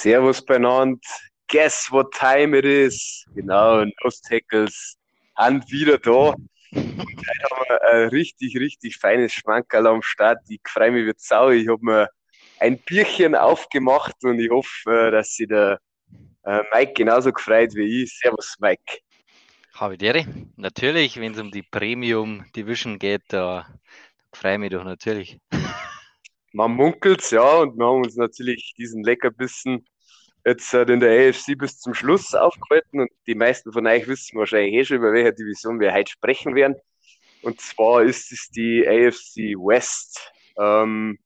Servus beieinander. Guess what time it is? Genau, Nose Tackles sind wieder da. Und heute haben wir ein richtig, richtig feines Schmankerl am Start. Ich freue mich wie Sau. Ich habe mir ein Bierchen aufgemacht und ich hoffe, dass sich der äh, Mike genauso gefreut wie ich. Servus, Mike. Ich Natürlich, wenn es um die Premium Division geht, da freue ich mich doch natürlich man munkelt ja und wir haben uns natürlich diesen Leckerbissen jetzt äh, in der AFC bis zum Schluss aufgehalten und die meisten von euch wissen wahrscheinlich eh schon, über welche Division wir heute sprechen werden. Und zwar ist es die AFC West. Ähm,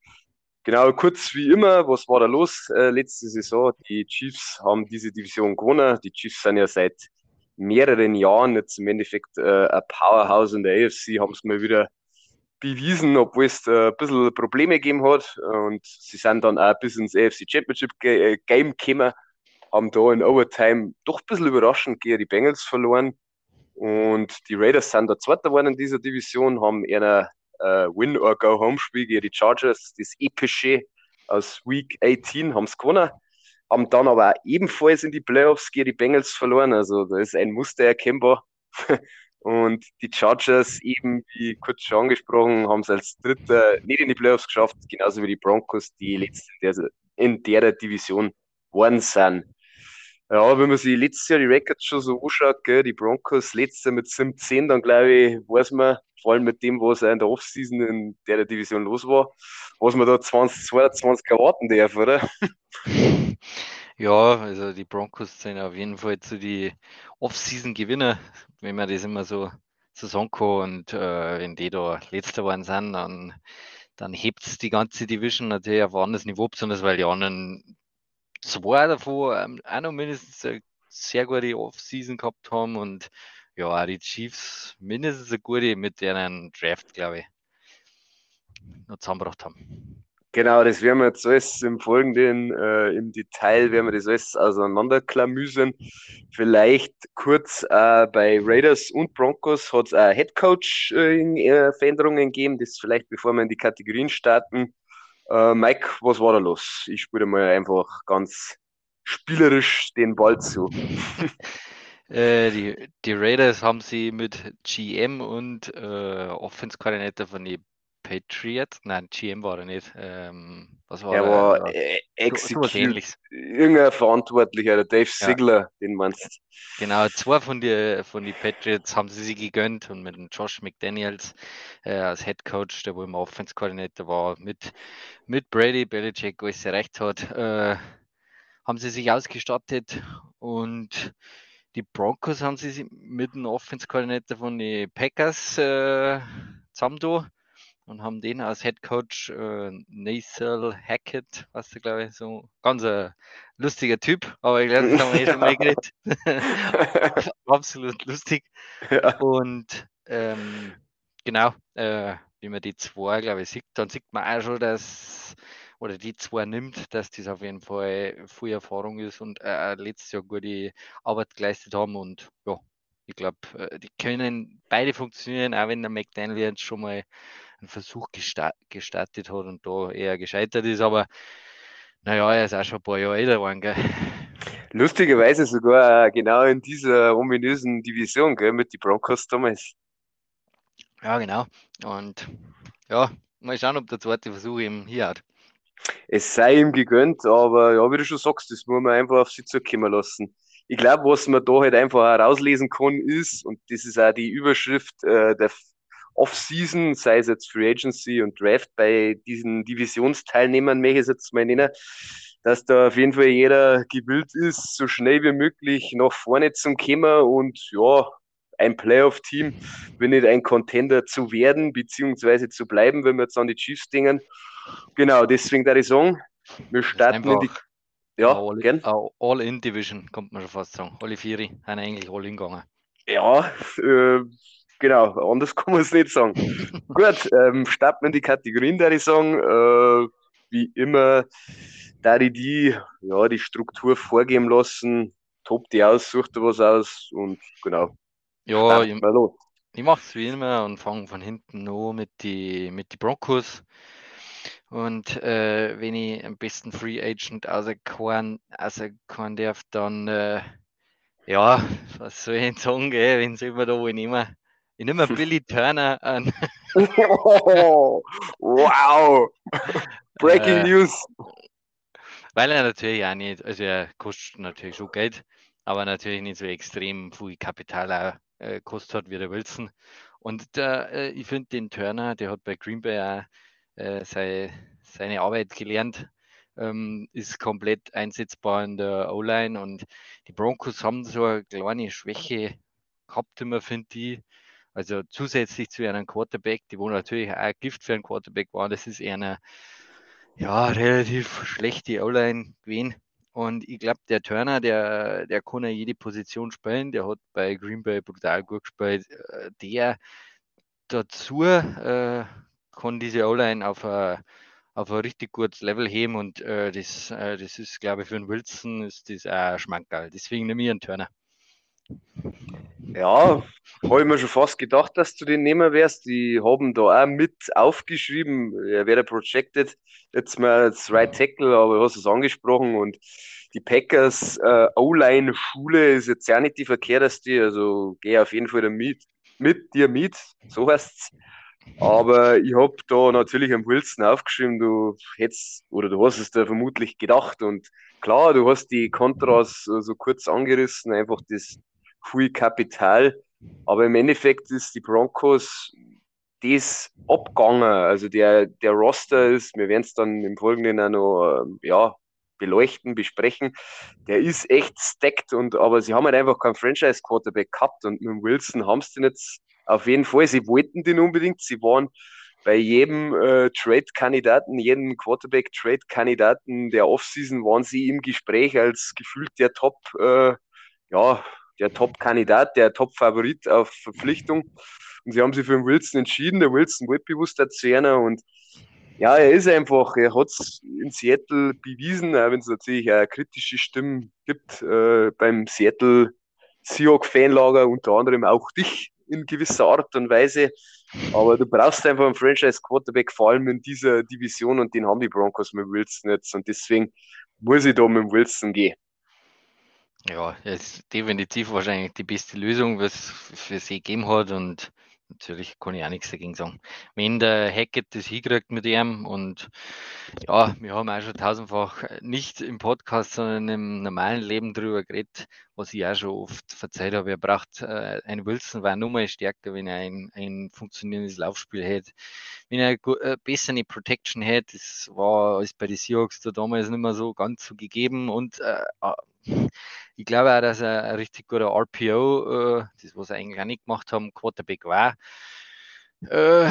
genau, kurz wie immer, was war da los äh, letzte Saison? Die Chiefs haben diese Division gewonnen. Die Chiefs sind ja seit mehreren Jahren jetzt im Endeffekt äh, ein Powerhouse in der AFC, haben es mal wieder bewiesen, obwohl es äh, ein bisschen Probleme gegeben hat. Und sie sind dann auch bis ins AFC Championship äh, Game gekommen, haben da in Overtime doch ein bisschen überraschend gegen die Bengals verloren. Und die Raiders sind da Zweiter geworden in dieser Division, haben eher äh, Win-or-Go-Home-Spiel gegen die Chargers, das epische aus Week 18, haben es gewonnen. Haben dann aber ebenfalls in die Playoffs gegen die Bengals verloren. Also da ist ein Muster erkennbar. Und die Chargers, eben wie kurz schon angesprochen, haben es als Dritter nicht in die Playoffs geschafft, genauso wie die Broncos, die letzte in der, in der Division geworden sind. Ja, wenn man sich letztes Jahr die Records schon so anschaut, gell, die Broncos letzte mit 17, dann glaube ich, weiß man, vor allem mit dem, was in der Offseason in der Division los war, was man da 2022 erwarten darf, oder? Ja, also die Broncos sind auf jeden Fall zu die Off-Season-Gewinner, wenn man das immer so, kann. Und äh, wenn die da letzter geworden sind, dann, dann hebt es die ganze Division natürlich auf ein anderes Niveau, besonders weil die anderen zwei davon ähm, auch noch mindestens eine sehr gute Off-Season gehabt haben und ja, die Chiefs mindestens eine gute mit deren Draft, glaube ich, noch zusammengebracht haben. Genau, das werden wir jetzt alles im Folgenden, äh, im Detail werden wir das alles auseinanderklamüsern. Vielleicht kurz äh, bei Raiders und Broncos hat es äh, Headcoach-Veränderungen gegeben, das vielleicht bevor wir in die Kategorien starten. Äh, Mike, was war da los? Ich spiele mal einfach ganz spielerisch den Ball zu. Äh, die, die Raiders haben sie mit GM und äh, Offense-Koordinator von den Patriot? Nein, GM war er nicht. Ähm, was war er? war äh, Execute, irgendein Verantwortlicher, der Dave Sigler, ja. den meinst Genau, zwei von den von die Patriots haben sie sich gegönnt und mit dem Josh McDaniels äh, als Head Coach, der wohl im Offense Koordinator war, mit, mit Brady Belichick, wo es recht hat, äh, haben sie sich ausgestattet und die Broncos haben sie mit dem Offense Koordinator von den Packers äh, zusammen und haben den als Head Coach äh, Nasal Hackett, was du glaube ich, so ganz ein lustiger Typ, aber ich glaube, das haben wir eh schon mal geredet. Absolut lustig. Ja. Und ähm, genau, äh, wie man die zwei, glaube ich, sieht, dann sieht man auch schon, dass oder die zwei nimmt, dass das auf jeden Fall viel Erfahrung ist und äh, letztes Jahr gute Arbeit geleistet haben und ja, ich glaube, äh, die können beide funktionieren, auch wenn der McDaniel jetzt schon mal einen Versuch gestartet hat und da eher gescheitert ist, aber naja, er ist auch schon ein paar Jahre älter geworden, gell? Lustigerweise sogar genau in dieser ominösen Division, gell, mit den Broncos damals. Ja, genau. Und ja, mal schauen, ob der zweite Versuch eben hier hat. Es sei ihm gegönnt, aber ja, wie du schon sagst, das muss man einfach auf sich zukommen lassen. Ich glaube, was man da halt einfach herauslesen kann, ist, und das ist auch die Überschrift äh, der Off-Season, sei es jetzt Free Agency und Draft bei diesen Divisionsteilnehmern, möchte ich es jetzt mal nennen, dass da auf jeden Fall jeder gewillt ist, so schnell wie möglich nach vorne zu kommen und ja, ein Playoff-Team, wenn nicht ein Contender zu werden, beziehungsweise zu bleiben, wenn wir jetzt an die Chiefs denken. Genau, deswegen der ich sagen, wir starten in die. Ja, all, gern. All in Division, kommt man schon fast sagen. Alle vier haben eigentlich all in gegangen. Ja, äh, Genau, anders kann man es nicht sagen. Gut, ähm, starten wir in die Kategorien, da ich sagen. Äh, wie immer, da ich die, ja, die Struktur vorgeben lassen, top die aus, sucht was aus und genau. Ja, ich, ich mache es wie immer und fange von hinten an mit den mit die Broncos. Und äh, wenn ich am besten Free Agent auserkoren, auserkoren darf, dann äh, ja, was soll ich denn sagen, gell, wenn sie immer da wo ich nehme? Ich nehme Billy Turner an. oh, wow! Breaking äh, News! Weil er natürlich auch nicht, also er kostet natürlich schon Geld, aber natürlich nicht so extrem viel Kapital auch, äh, kostet hat wie der Wilson. Und der, äh, ich finde den Turner, der hat bei Green Bay auch äh, sei, seine Arbeit gelernt, ähm, ist komplett einsetzbar in der O-Line und die Broncos haben so eine kleine Schwäche gehabt, immer finde ich. Also zusätzlich zu einem Quarterback, die wo natürlich auch Gift für einen Quarterback war, das ist eher eine ja, relativ schlechte O-Line gewesen. Und ich glaube, der Turner, der, der kann ja jede Position spielen. Der hat bei Green Bay brutal gut gespielt. Äh, der dazu äh, kann diese O-Line auf ein, auf richtig gutes Level heben und äh, das, äh, das ist, glaube ich, für einen Wilson ist das auch schmankerl. Deswegen nehme ich einen Turner. Ja, habe ich mir schon fast gedacht, dass du den nehmen wirst. Die haben da auch mit aufgeschrieben, er wäre projected, jetzt mal als Right Tackle, aber du hast es angesprochen. Und die Packers äh, O-Line-Schule ist jetzt ja nicht die verkehrteste, also gehe auf jeden Fall damit, mit dir mit, so heißt es. Aber ich habe da natürlich am Wilson aufgeschrieben, du hättest oder du hast es da vermutlich gedacht. Und klar, du hast die Kontras so kurz angerissen, einfach das viel Kapital. Aber im Endeffekt ist die Broncos das abgegangen. Also der, der Roster ist, wir werden es dann im Folgenden auch noch ähm, ja, beleuchten, besprechen. Der ist echt stacked und aber sie haben halt einfach keinen Franchise-Quarterback gehabt und mit Wilson haben sie den jetzt auf jeden Fall. Sie wollten den unbedingt. Sie waren bei jedem äh, Trade-Kandidaten, jedem Quarterback-Trade-Kandidaten der Offseason waren sie im Gespräch als gefühlt der Top, äh, ja, der Top-Kandidat, der Top-Favorit auf Verpflichtung. Und sie haben sich für den Wilson entschieden. Der Wilson wird bewusst erzählen und ja, er ist einfach, er hat es in Seattle bewiesen, auch wenn es natürlich auch kritische Stimmen gibt äh, beim Seattle Seahawk-Fanlager, unter anderem auch dich in gewisser Art und Weise. Aber du brauchst einfach einen Franchise-Quarterback, vor allem in dieser Division und den haben die Broncos mit Wilson jetzt und deswegen muss ich da mit Wilson gehen. Ja, er ist definitiv wahrscheinlich die beste Lösung, was es für sie gegeben hat. Und natürlich kann ich auch nichts dagegen sagen. Wenn der Hackett das hinkriegt mit ihm und ja, wir haben auch schon tausendfach äh, nicht im Podcast, sondern im normalen Leben drüber geredet, was ich auch schon oft verzeiht habe. Er braucht äh, ein Wilson, war nur mal stärker, wenn er ein, ein funktionierendes Laufspiel hätte. Wenn er äh, besser eine Protection hätte, das war alles bei den Seahawks da damals nicht mehr so ganz so gegeben und äh, ich glaube auch, dass er ein richtig guter RPO, äh, das was er eigentlich auch nicht gemacht haben, Quarterback war. Äh,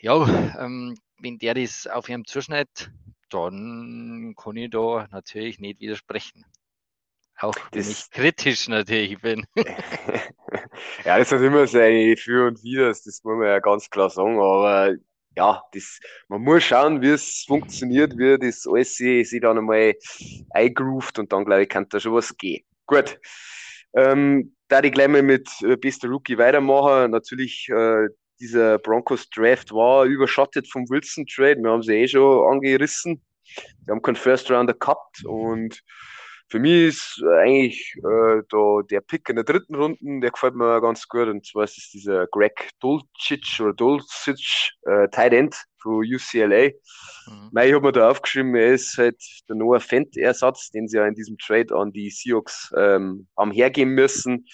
ja, ähm, wenn der das auf ihrem zuschneidet, dann kann ich da natürlich nicht widersprechen. Auch wenn ich kritisch natürlich bin. ja, das hat immer seine Für und Widers, das muss man ja ganz klar sagen, aber ja, das, man muss schauen, wie es funktioniert, wie das alles sich, sich dann einmal eingroovt und dann glaube ich, kann da schon was gehen. Gut. Ähm, da ich gleich mal mit äh, bester Rookie weitermachen. Natürlich, äh, dieser Broncos Draft war überschattet vom Wilson Trade. Wir haben sie eh schon angerissen. Wir haben keinen First Rounder gehabt und für mich ist eigentlich äh, da der Pick in der dritten Runde, der gefällt mir ganz gut. Und zwar ist es dieser Greg Dulcich oder Dulcich, äh, Tight End von UCLA. Mhm. Ich habe mir da aufgeschrieben, er ist halt der Noah Fent-Ersatz, den sie ja in diesem Trade an die Seahawks ähm, haben hergeben müssen.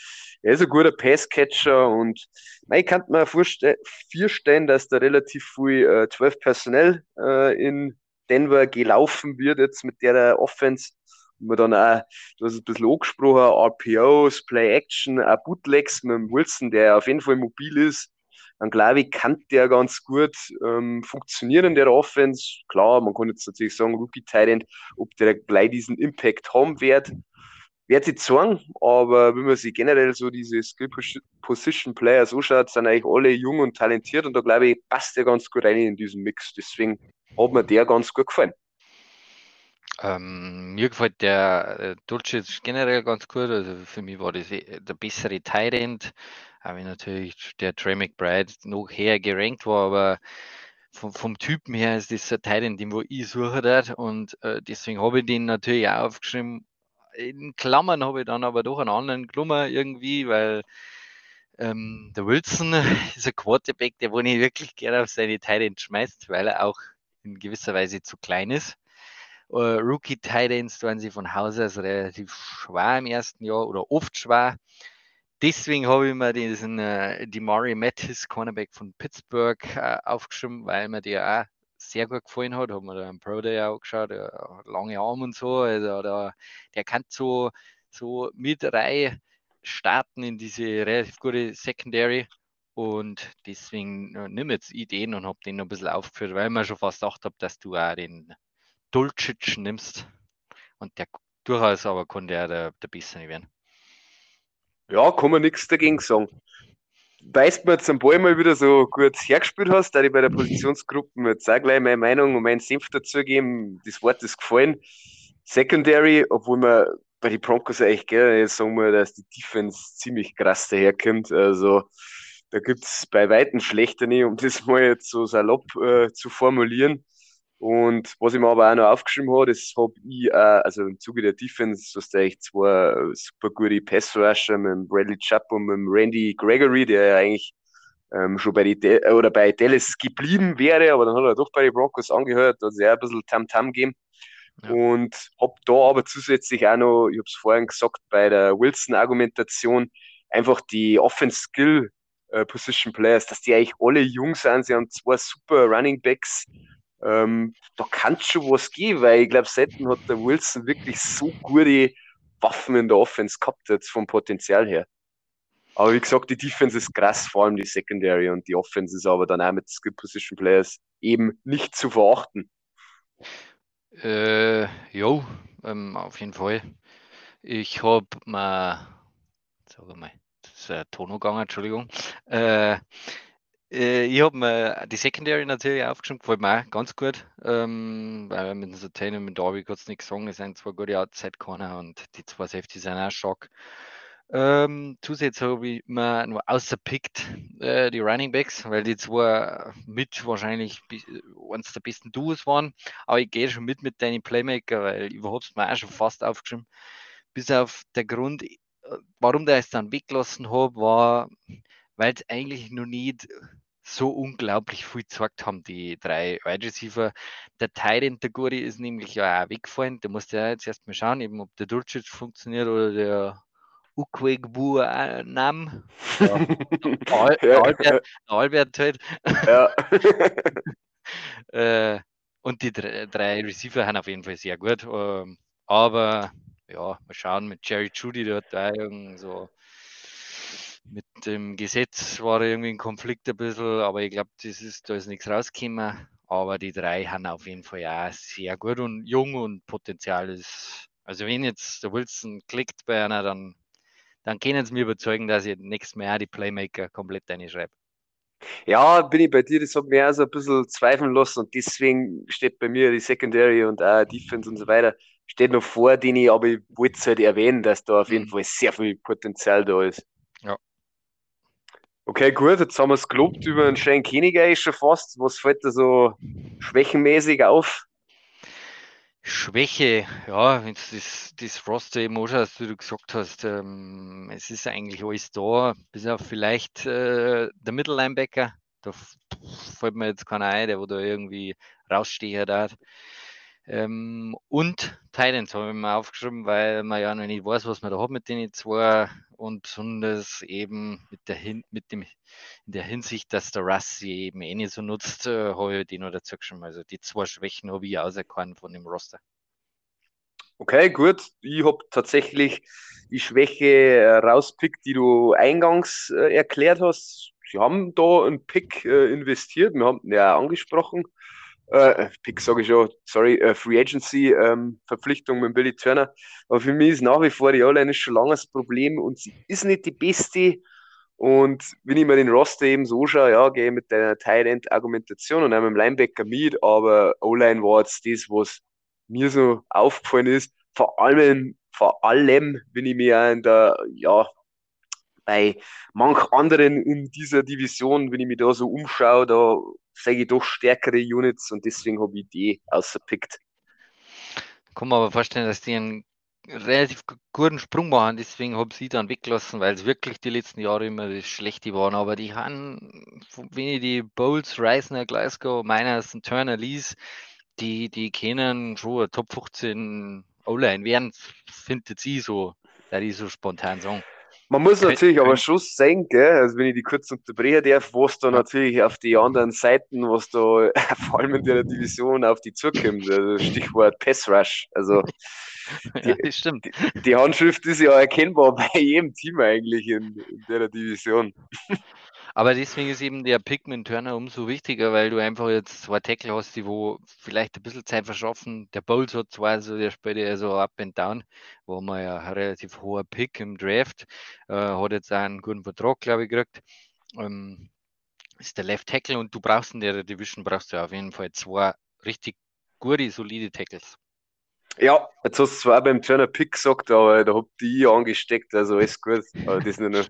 Er ist ein guter Passcatcher und ich kann mir vorstellen, dass da relativ viel äh, 12 Personell äh, in Denver gelaufen wird jetzt mit der Offense wo dann auch, du hast ein bisschen angesprochen, RPOs, Play Action, auch Bootlegs mit dem Wilson, der auf jeden Fall mobil ist. Dann glaube ich, kann der ganz gut ähm, funktionieren der Offense. Klar, man kann jetzt natürlich sagen, Rookie Titan, ob der gleich diesen Impact haben wird, wird sich sagen, aber wenn man sich generell so diese Skill Position Players anschaut, sind eigentlich alle jung und talentiert und da glaube ich, passt der ganz gut rein in diesen Mix. Deswegen hat mir der ganz gut gefallen. Ähm, mir gefällt der äh, Dulcich generell ganz gut. Also für mich war das eh der bessere Tyrant. Auch wenn natürlich der Trey McBride noch höher gerankt war, aber vom, vom Typen her ist das ein Teil, den ich suche dort und äh, deswegen habe ich den natürlich auch aufgeschrieben. In Klammern habe ich dann aber doch einen anderen Klummer irgendwie, weil ähm, der Wilson ist ein Quarterback, der wo nicht wirklich gerne auf seine Tight schmeißt, weil er auch in gewisser Weise zu klein ist. Uh, Rookie Tight Ends waren sie von Haus aus relativ schwer im ersten Jahr oder oft schwer. Deswegen habe ich mir diesen äh, die Mari Mattis Cornerback von Pittsburgh äh, aufgeschrieben, weil mir der auch sehr gut gefallen hat. Haben wir da im Pro Day auch geschaut, äh, lange Arme und so. Also da, der kann so, so mit Reihe starten in diese relativ gute Secondary. Und deswegen äh, nimm jetzt Ideen und habe den noch ein bisschen aufgeführt, weil ich mir schon fast gedacht habe, dass du auch den Dulcic nimmst. Und der durchaus aber konnte er der, der Bessere werden. Ja, kann man nichts dagegen sagen. Weißt du mir jetzt am Ball mal wieder so gut hergespielt hast, da ich bei der Positionsgruppe jetzt auch gleich meine Meinung und meinen Senf dazugeben. Das Wort ist gefallen. Secondary, obwohl man bei den Broncos eigentlich gerne sagen wir, dass die Defense ziemlich krass daherkommt. Also da gibt es bei Weitem schlechter nicht, um das mal jetzt so salopp äh, zu formulieren. Und was ich mir aber auch noch aufgeschrieben habe, das habe ich, äh, also im Zuge der Defense, hast du eigentlich zwei super gute Pass-Rusher mit Bradley Chubb und mit Randy Gregory, der ja eigentlich ähm, schon bei, die De oder bei Dallas geblieben wäre, aber dann hat er doch bei den Broncos angehört, da hat es ja ein bisschen Tam-Tam gegeben. Ja. Und habe da aber zusätzlich auch noch, ich habe es vorhin gesagt, bei der Wilson-Argumentation, einfach die Offense-Skill äh, Position Players, dass die eigentlich alle jung sind. Sie haben zwei super Running Backs. Ähm, da kann es schon was geben, weil ich glaube, selten hat der Wilson wirklich so gute Waffen in der Offense gehabt, jetzt vom Potenzial her. Aber wie gesagt, die Defense ist krass, vor allem die Secondary und die Offense ist aber dann auch mit Skill Position Players eben nicht zu verachten. Äh, jo, ähm, auf jeden Fall. Ich habe mal, sag mal, das ist ein Ton gegangen, Entschuldigung. Äh, äh, ich habe mir die Secondary natürlich aufgeschrieben, gefällt mir auch ganz gut, ähm, weil mit Satan und mit Darby kurz nichts sagen, es sind zwei gute Outside-Corner und die zwei Safety sind auch stark. Ähm, zusätzlich habe ich mir nur außerpickt äh, die Running Backs, weil die zwei mit wahrscheinlich eines der besten Duos waren. Aber ich gehe schon mit mit deinen Playmaker, weil überhaupt es mir auch schon fast aufgeschrieben. Bis auf der Grund, äh, warum der es dann weggelassen habe, war, weil es eigentlich noch nicht so unglaublich viel gezeigt haben, die drei Wide Receiver. Der Tyrant, der Guri, ist nämlich ja auch weggefallen. Da musste ja jetzt erstmal schauen, eben ob der Dulcic funktioniert oder der Ukwegbu Nam. Ja. Albert, Albert halt. Ja. äh, und die drei, drei, Receiver haben auf jeden Fall sehr gut. Ähm, aber ja, mal schauen mit Jerry Judy, der hat da so mit dem Gesetz war irgendwie ein Konflikt ein bisschen, aber ich glaube, das ist, da ist nichts rausgekommen. Aber die drei haben auf jeden Fall ja sehr gut und jung und Potenzial ist. Also wenn jetzt der Wilson klickt bei einer, dann dann können sie mir überzeugen, dass ich nächstes Mal die Playmaker komplett reinschreibe. Ja, bin ich bei dir, das hat mir auch so ein bisschen zweifeln lassen und deswegen steht bei mir die Secondary und auch Defense und so weiter, steht noch vor denen, aber ich wollte es halt erwähnen, dass da auf jeden mhm. Fall sehr viel Potenzial da ist. Okay, gut, jetzt haben wir es gelobt über den Shane Keniger schon fast. Was fällt da so schwächenmäßig auf? Schwäche, ja, wenn du das, das Roster eben anschaust, wie du gesagt hast, ähm, es ist eigentlich alles da, bis auf vielleicht äh, der Mittellinebacker. Da fällt mir jetzt keiner ein, der wo da irgendwie raussteher hat. Ähm, und Titans habe ich mir aufgeschrieben, weil man ja noch nicht weiß, was man da hat mit den zwei und besonders eben mit der, Hin mit dem, in der Hinsicht, dass der Russ sie eben eh nicht so nutzt, äh, habe ich die noch dazu geschrieben. Also die zwei Schwächen habe ich auserkannt von dem Roster. Okay, gut. Ich habe tatsächlich die Schwäche äh, rauspickt, die du eingangs äh, erklärt hast. Sie haben da einen Pick äh, investiert. Wir haben ihn ja angesprochen äh, Pick sage ich schon, sorry, äh, Free Agency ähm, Verpflichtung mit Billy Turner. Aber für mich ist nach wie vor die O-Line schon lange das Problem und sie ist nicht die beste. Und wenn ich mir den Roster eben so schaue, ja, gehe ich mit der Tight End Argumentation und dem Linebacker mit, aber O-Line war jetzt das, was mir so aufgefallen ist. Vor allem, vor allem, wenn ich mir in der, ja, bei manch anderen in dieser Division, wenn ich mich da so umschaue, da sage ich doch stärkere Units und deswegen habe ich die außerpickt. Kann man aber vorstellen, dass die einen relativ guten Sprung machen, deswegen habe ich sie dann weggelassen, weil es wirklich die letzten Jahre immer das Schlechte waren. Aber die haben, wenn ich die Bowls, Reisner, Glasgow, Miners und Turner Lees, die, die kennen schon Top 15 O-Line werden, findet sie so, da die so spontan sagen. Man muss natürlich aber schon sehen, gell, also wenn ich die kurz unterbrechen darf, was da natürlich auf die anderen Seiten, was da vor allem in der Division auf die zukommt, also Stichwort Pass Rush. Also die, ja, stimmt. Die, die, Handschrift ist ja erkennbar bei jedem Team eigentlich in, in der Division. Aber deswegen ist eben der Pikmin Turner umso wichtiger, weil du einfach jetzt zwei Tackle hast, die wo vielleicht ein bisschen Zeit verschaffen. Der Bowles hat zwar so, der spielt ja so up and down, wo man ja ein relativ hoher Pick im Draft, äh, hat jetzt auch einen guten Vertrag, glaube ich, gekriegt. Ähm, ist der Left Tackle und du brauchst in der Division brauchst du auf jeden Fall zwei richtig gute, solide Tackles. Ja, jetzt hast du zwar beim Turner Pick gesagt, aber da hab die angesteckt, also alles gut. Aber das ist nur noch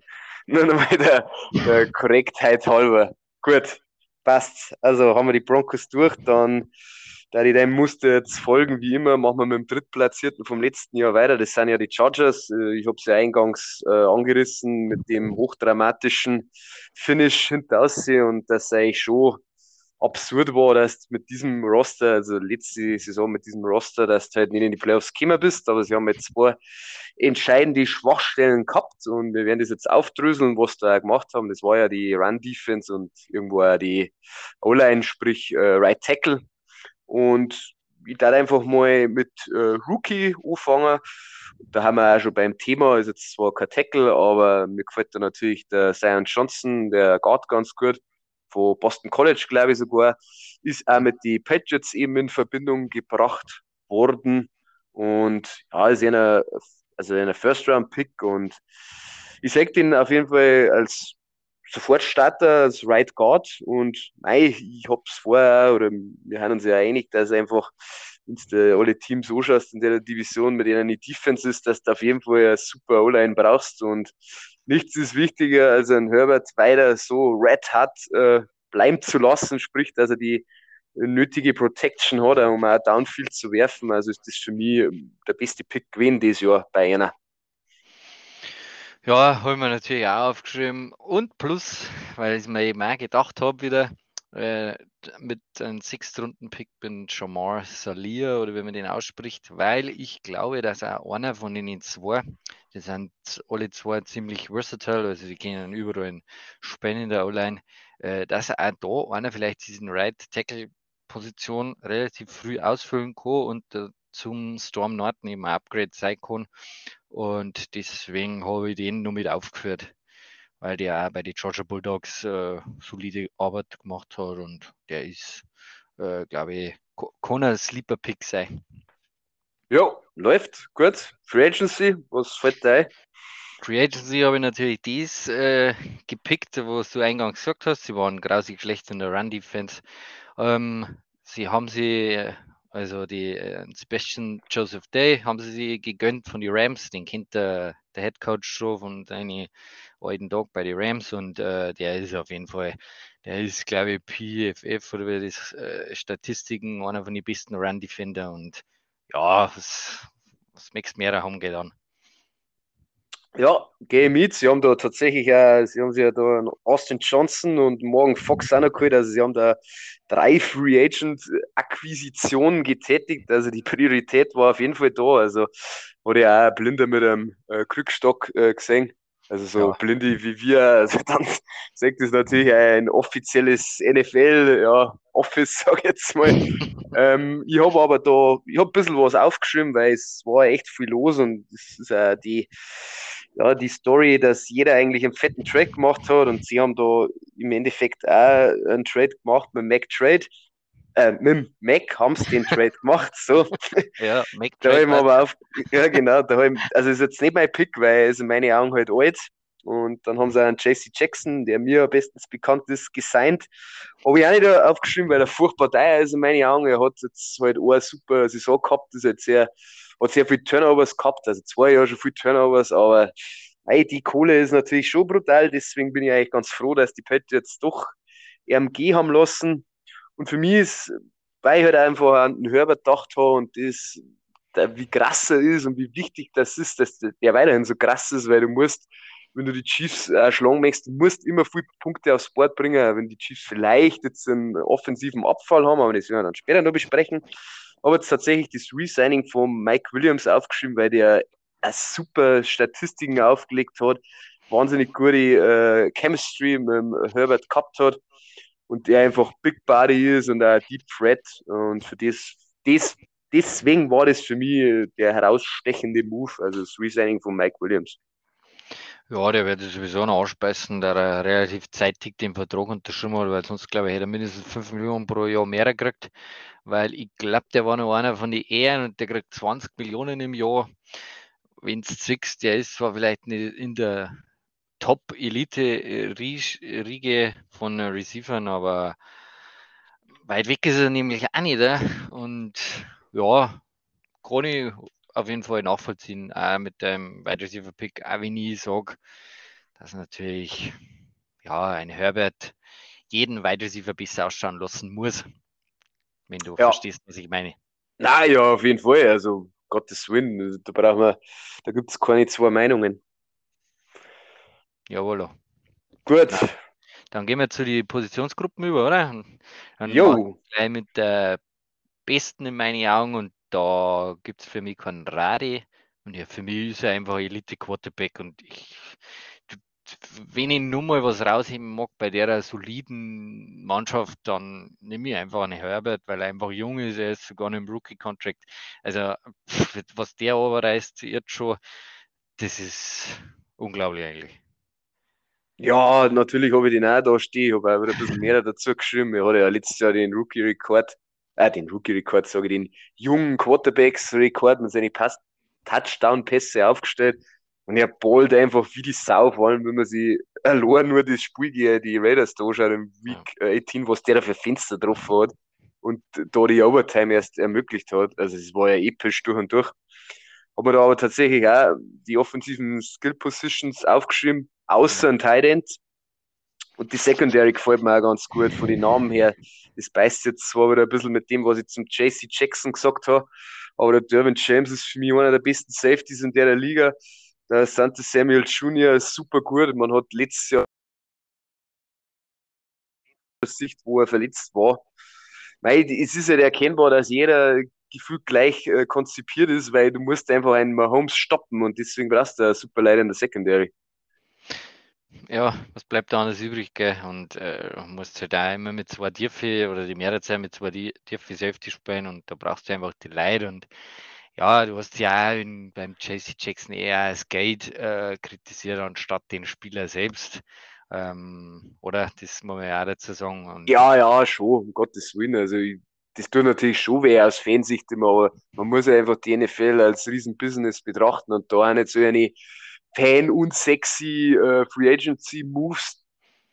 nur nochmal der, der Korrektheit halber. Gut, passt. Also haben wir die Broncos durch, dann da die dem Muster jetzt folgen, wie immer, machen wir mit dem Drittplatzierten vom letzten Jahr weiter. Das sind ja die Chargers. Äh, ich habe sie ja eingangs äh, angerissen mit dem hochdramatischen Finish hinter und das sei ich schon absurd war, dass du mit diesem Roster, also letzte Saison mit diesem Roster, dass du halt nicht in die Playoffs gekommen bist, aber sie haben jetzt zwei entscheidende Schwachstellen gehabt und wir werden das jetzt aufdröseln, was da gemacht haben. Das war ja die Run-Defense und irgendwo ja die O-Line, sprich äh, Right Tackle. Und ich darf einfach mal mit äh, Rookie anfangen. Da haben wir auch schon beim Thema, ist jetzt zwar kein Tackle, aber mir gefällt da natürlich der Zion Johnson, der Guard ganz gut von Boston College, glaube ich sogar, ist auch mit den Patriots eben in Verbindung gebracht worden. Und ja, ist einer, also ein First-Round-Pick und ich sehe den auf jeden Fall als Sofortstarter, als Right Guard und mei, ich hab's vorher, oder wir haben uns ja einig, dass einfach, wenn du alle Teams anschaust in der Division, mit denen die Defense ist, dass du auf jeden Fall eine super O-Line brauchst und nichts ist wichtiger, als ein Herbert weiter so red hat äh, bleiben zu lassen, sprich, dass er die nötige Protection hat, um auch Downfield zu werfen. Also ist das für mich der beste Pick gewesen dieses Jahr bei einer. Ja, habe ich mir natürlich auch aufgeschrieben. Und plus, weil ich mir eben auch gedacht habe, wieder äh, mit einem Sixth-Runden-Pick bin Jamar Salia oder wie man den ausspricht, weil ich glaube, dass auch einer von den zwei, die sind alle zwei ziemlich versatile, also die können überall in der O-Line, äh, dass auch da einer vielleicht diesen Right Tackle Position relativ früh ausfüllen kann und äh, zum Storm Norton eben Upgrade sein kann. Und deswegen habe ich den nur mit aufgeführt, weil der auch bei den Georgia Bulldogs äh, solide Arbeit gemacht hat und der ist, äh, glaube ich, kann ein Sleeper Pick sein. Ja, läuft gut. Free Agency, was fällt da ein? Free Agency habe ich natürlich dies äh, gepickt, was du eingangs gesagt hast. Sie waren grausig schlecht in der Run Defense. Ähm, sie haben sie, also die äh, Sebastian Joseph Day, haben sie sie gegönnt von den Rams. Den kennt der, der Head Coach schon von seinen alten Tag bei den Rams und äh, der ist auf jeden Fall, der ist, glaube ich, PFF oder wie das äh, Statistiken, einer von den besten Run Defender und ja, was, was möchtest mehr haben getan? Ja, gehe mit. Sie haben da tatsächlich, äh, sie haben sich ja da Austin Johnson und Morgan Fox auch noch geholt. Also sie haben da drei Free Agent Akquisitionen getätigt. Also die Priorität war auf jeden Fall da. Also wurde ja auch Blinder mit einem äh, Krückstock äh, gesehen. Also so ja. Blinde wie wir, also dann sagt es natürlich ein offizielles NFL, ja, Office, sag ich jetzt mal. ähm, ich habe aber da, ich habe ein bisschen was aufgeschrieben, weil es war echt viel los und es ist äh, die, ja, die Story, dass jeder eigentlich einen fetten Trade gemacht hat und sie haben da im Endeffekt auch einen Trade gemacht mit Mac Trade. Äh, mit dem Mac haben sie den Trade gemacht. So. Ja, Mac da Trade. aber auf, ja, genau. Da ich, also ist jetzt nicht mein Pick, weil er ist in meinen Augen halt alt. Und dann haben sie einen JC Jackson, der mir bestens bekannt ist, gesigned. Habe ich auch nicht aufgeschrieben, weil er furchtbar teuer ist in meinen Augen. Er hat jetzt halt eine super Saison gehabt, ist halt sehr hat sehr viel Turnovers gehabt, also zwei Jahre schon viel Turnovers, aber ey, die Kohle ist natürlich schon brutal, deswegen bin ich eigentlich ganz froh, dass die Patriots doch RMG haben lassen. Und für mich ist, weil ich halt einfach an den Herbert gedacht habe und das, wie krass er ist und wie wichtig das ist, dass der weiterhin so krass ist, weil du musst, wenn du die Chiefs äh, schlagen möchtest, du musst immer viele Punkte aufs Board bringen, wenn die Chiefs vielleicht jetzt einen offensiven Abfall haben, aber das werden wir dann später noch besprechen. Aber jetzt tatsächlich das Resigning von Mike Williams aufgeschrieben, weil der super Statistiken aufgelegt hat, wahnsinnig gute äh, Chemistry mit Herbert gehabt hat und der einfach Big Body ist und ein Deep Threat und für das, das deswegen war das für mich der herausstechende Move, also das Resigning von Mike Williams. Ja, der wird sowieso noch ausspeisen, da er relativ zeitig den Vertrag unterschrieben hat, weil sonst, glaube ich, hätte er mindestens 5 Millionen pro Jahr mehr gekriegt, weil ich glaube, der war noch einer von den Ehren und der kriegt 20 Millionen im Jahr. Wenn es siehst, der ist zwar vielleicht nicht in der Top-Elite-Riege von Receivern, aber weit weg ist er nämlich auch nicht. Und ja, kann ich auf jeden Fall nachvollziehen, auch mit dem Wide Receiver Pick, auch wenn ich sage, dass natürlich ja, ein Herbert jeden Wide Receiver besser ausschauen lassen muss, wenn du ja. verstehst, was ich meine. Na ja, auf jeden Fall. Also, Gottes Willen, da brauchen wir, da gibt es keine zwei Meinungen. Jawohl. Gut. Na, dann gehen wir zu den Positionsgruppen über, oder? Dann jo. gleich mit der besten in meinen Augen und da gibt es für mich keinen Rari. Und ja, für mich ist er einfach Elite Quarterback und ich, wenn ich nur mal was rausheben mag bei der soliden Mannschaft, dann nehme ich einfach einen Herbert, weil er einfach jung ist, er ist sogar noch im Rookie-Contract. Also, was der aber reißt jetzt schon, das ist unglaublich eigentlich. Ja, natürlich habe ich den auch da stehen, ich habe wieder ein bisschen mehr dazu geschrieben. Ich hatte ja letztes Jahr den Rookie-Rekord äh, den Rookie-Rekord, sage ich, den jungen Quarterbacks-Rekord mit seinen Touchdown-Pässe aufgestellt. Und er ballt einfach wie die Sau, vor allem wenn man sich allein nur das Spiel gegen die Raiders da schaut im Week 18, was der da für Fenster drauf hat und da die Overtime erst ermöglicht hat. Also es war ja episch durch und durch. Haben wir da aber tatsächlich auch die offensiven Skill Positions aufgeschrieben, außer ein Tight End. Und die Secondary gefällt mir auch ganz gut von den Namen her. Das beißt jetzt zwar wieder ein bisschen mit dem, was ich zum JC Jackson gesagt habe, aber der Derwin James ist für mich einer der besten Safeties in der Liga. Der Sante Samuel Jr. ist super gut. Man hat letztes Jahr Sicht, wo er verletzt war. Weil es ist ja halt erkennbar, dass jeder gefühlt gleich äh, konzipiert ist, weil du musst einfach einen Mahomes stoppen und deswegen brauchst du eine super Leiter in der Secondary ja, was bleibt da anders übrig, gell? Und äh, musst halt da immer mit zwei Tiefe oder die mehrere Zeit mit zwei Tiefe Safety spielen und da brauchst du einfach die Leute und ja, du hast ja in, beim JC Jackson eher als Gate äh, kritisiert, anstatt den Spieler selbst. Ähm, oder? Das muss man ja auch dazu sagen. Und ja, ja, schon, um Gottes Willen. Also, ich, das tut natürlich schon weh aus Fansicht immer, aber man muss ja einfach die NFL als Riesenbusiness betrachten und da auch nicht so eine fan- und sexy äh, Free Agency Moves,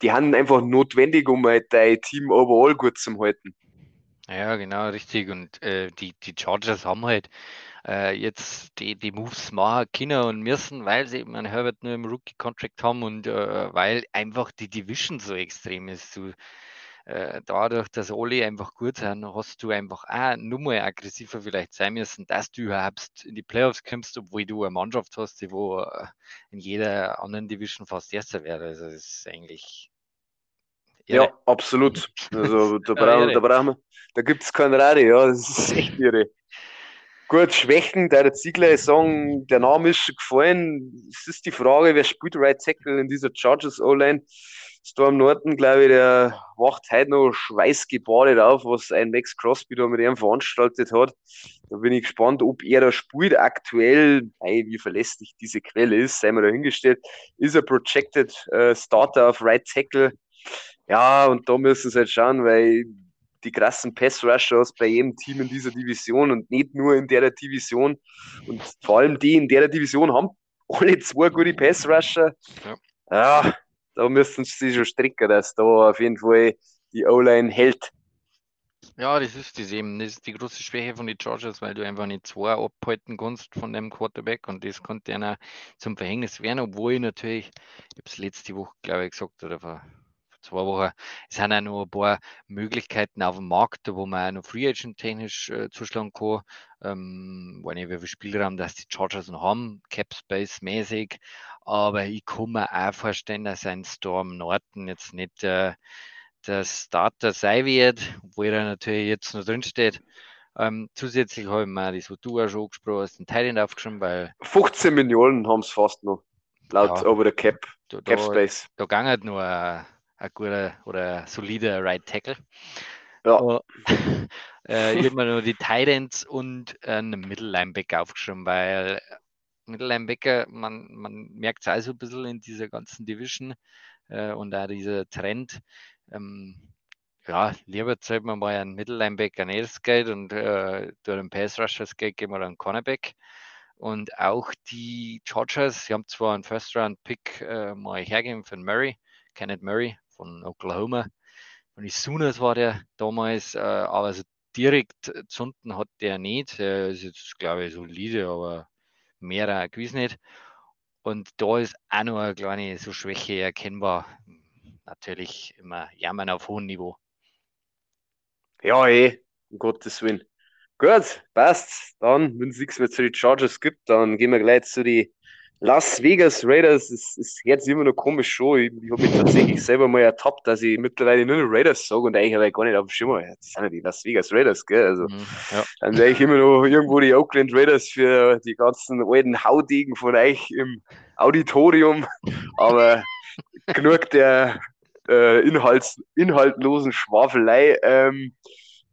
die haben einfach notwendig, um halt dein Team overall gut zu halten. Ja, genau, richtig. Und äh, die, die Chargers haben halt äh, jetzt die, die Moves machen können und müssen, weil sie eben einen Herbert nur im Rookie-Contract haben und äh, weil einfach die Division so extrem ist. Du, äh, dadurch, dass alle einfach gut sind, hast du einfach auch nur mal aggressiver vielleicht sein müssen, dass du überhaupt in die Playoffs kommst, obwohl du eine Mannschaft hast, die wo äh, in jeder anderen Division fast erster wäre. Also das ist eigentlich Irre. Ja, absolut. Also da, brauchen, da, brauchen wir, da gibt es keinen Rade, ja, das ist echt irre. Gut, Schwächen, der Ziegler sagen, der Name ist schon gefallen. Es ist die Frage, wer spielt Right Tackle in dieser Chargers O-Line? Storm Norton, glaube ich, der wacht heute noch schweißgebadet auf, was ein Max Crosby da mit ihm veranstaltet hat. Da bin ich gespannt, ob er da spielt. Aktuell, hey, wie verlässlich diese Quelle ist, sei mal dahingestellt, ist er Projected äh, Starter auf Right Tackle. Ja, und da müssen sie halt schauen, weil die krassen Pass-Rusher aus bei jedem Team in dieser Division und nicht nur in der Division. Und vor allem die in der Division haben alle zwei gute Pass-Rusher. Ja. ja da müssten sie schon stricken, dass da auf jeden Fall die O-Line hält. Ja, das ist das eben. Das ist die große Schwäche von den Chargers, weil du einfach nicht zwei abhalten kannst von dem Quarterback und das konnte einer zum Verhängnis werden, obwohl ich natürlich, ich habe es letzte Woche, glaube ich, gesagt, oder vor zwei Wochen, es sind auch noch ein paar Möglichkeiten auf dem Markt, wo man auch noch Free Agent technisch äh, zuschlagen kann. Ähm, weiß nicht, wie viel Spielraum dass die Chargers noch haben, Cap Space mäßig, aber ich kann mir auch vorstellen, dass ein Storm Norton jetzt nicht äh, der Starter sein wird, obwohl er natürlich jetzt noch drin steht. Ähm, zusätzlich habe ich mir das, was du auch schon angesprochen hast, den Teil aufgeschrieben, weil. 15 Millionen haben es fast noch, laut ja, over the Cap, da, Cap Space. Da, da ging nur ein, ein guter oder ein solider Right Tackle. Ja. Uh, äh, ich habe mir noch die Titans und einen Mittellinebacker aufgeschrieben, weil Mittellinebacker, man, man merkt es also ein bisschen in dieser ganzen Division äh, und auch dieser Trend ähm, ja, lieber zahlt man mal einen Mittellinebacker nicht das Geld und äh, durch den Pass Rusher das Geld geben wir einen Cornerback. Und auch die Chargers, sie haben zwar einen First-Round-Pick äh, mal hergegeben für Murray, Kenneth Murray von Oklahoma. Die Sooners war der damals, äh, aber so direkt zunten hat der nicht. Er ist jetzt, glaube ich, solide, aber mehr gewiss nicht. Und da ist auch noch eine kleine so Schwäche erkennbar natürlich immer jammern auf hohem Niveau. Ja, eh, um Gottes Willen. Gut, passt. Dann, wenn es nichts mehr zu den Chargers gibt, dann gehen wir gleich zu den Las Vegas Raiders. Es ist jetzt immer noch komisch schon. Ich, ich habe mich tatsächlich selber mal ertappt, dass ich mittlerweile nur noch Raiders sage und eigentlich habe ich gar nicht auf dem Schimmer. Das sind ja die Las Vegas Raiders, gell? Also, mhm, ja. dann wäre ich immer noch irgendwo die Oakland Raiders für die ganzen alten Haudegen von euch im Auditorium. Aber genug der äh, Inhalts, inhaltlosen Schwafelei. Ähm,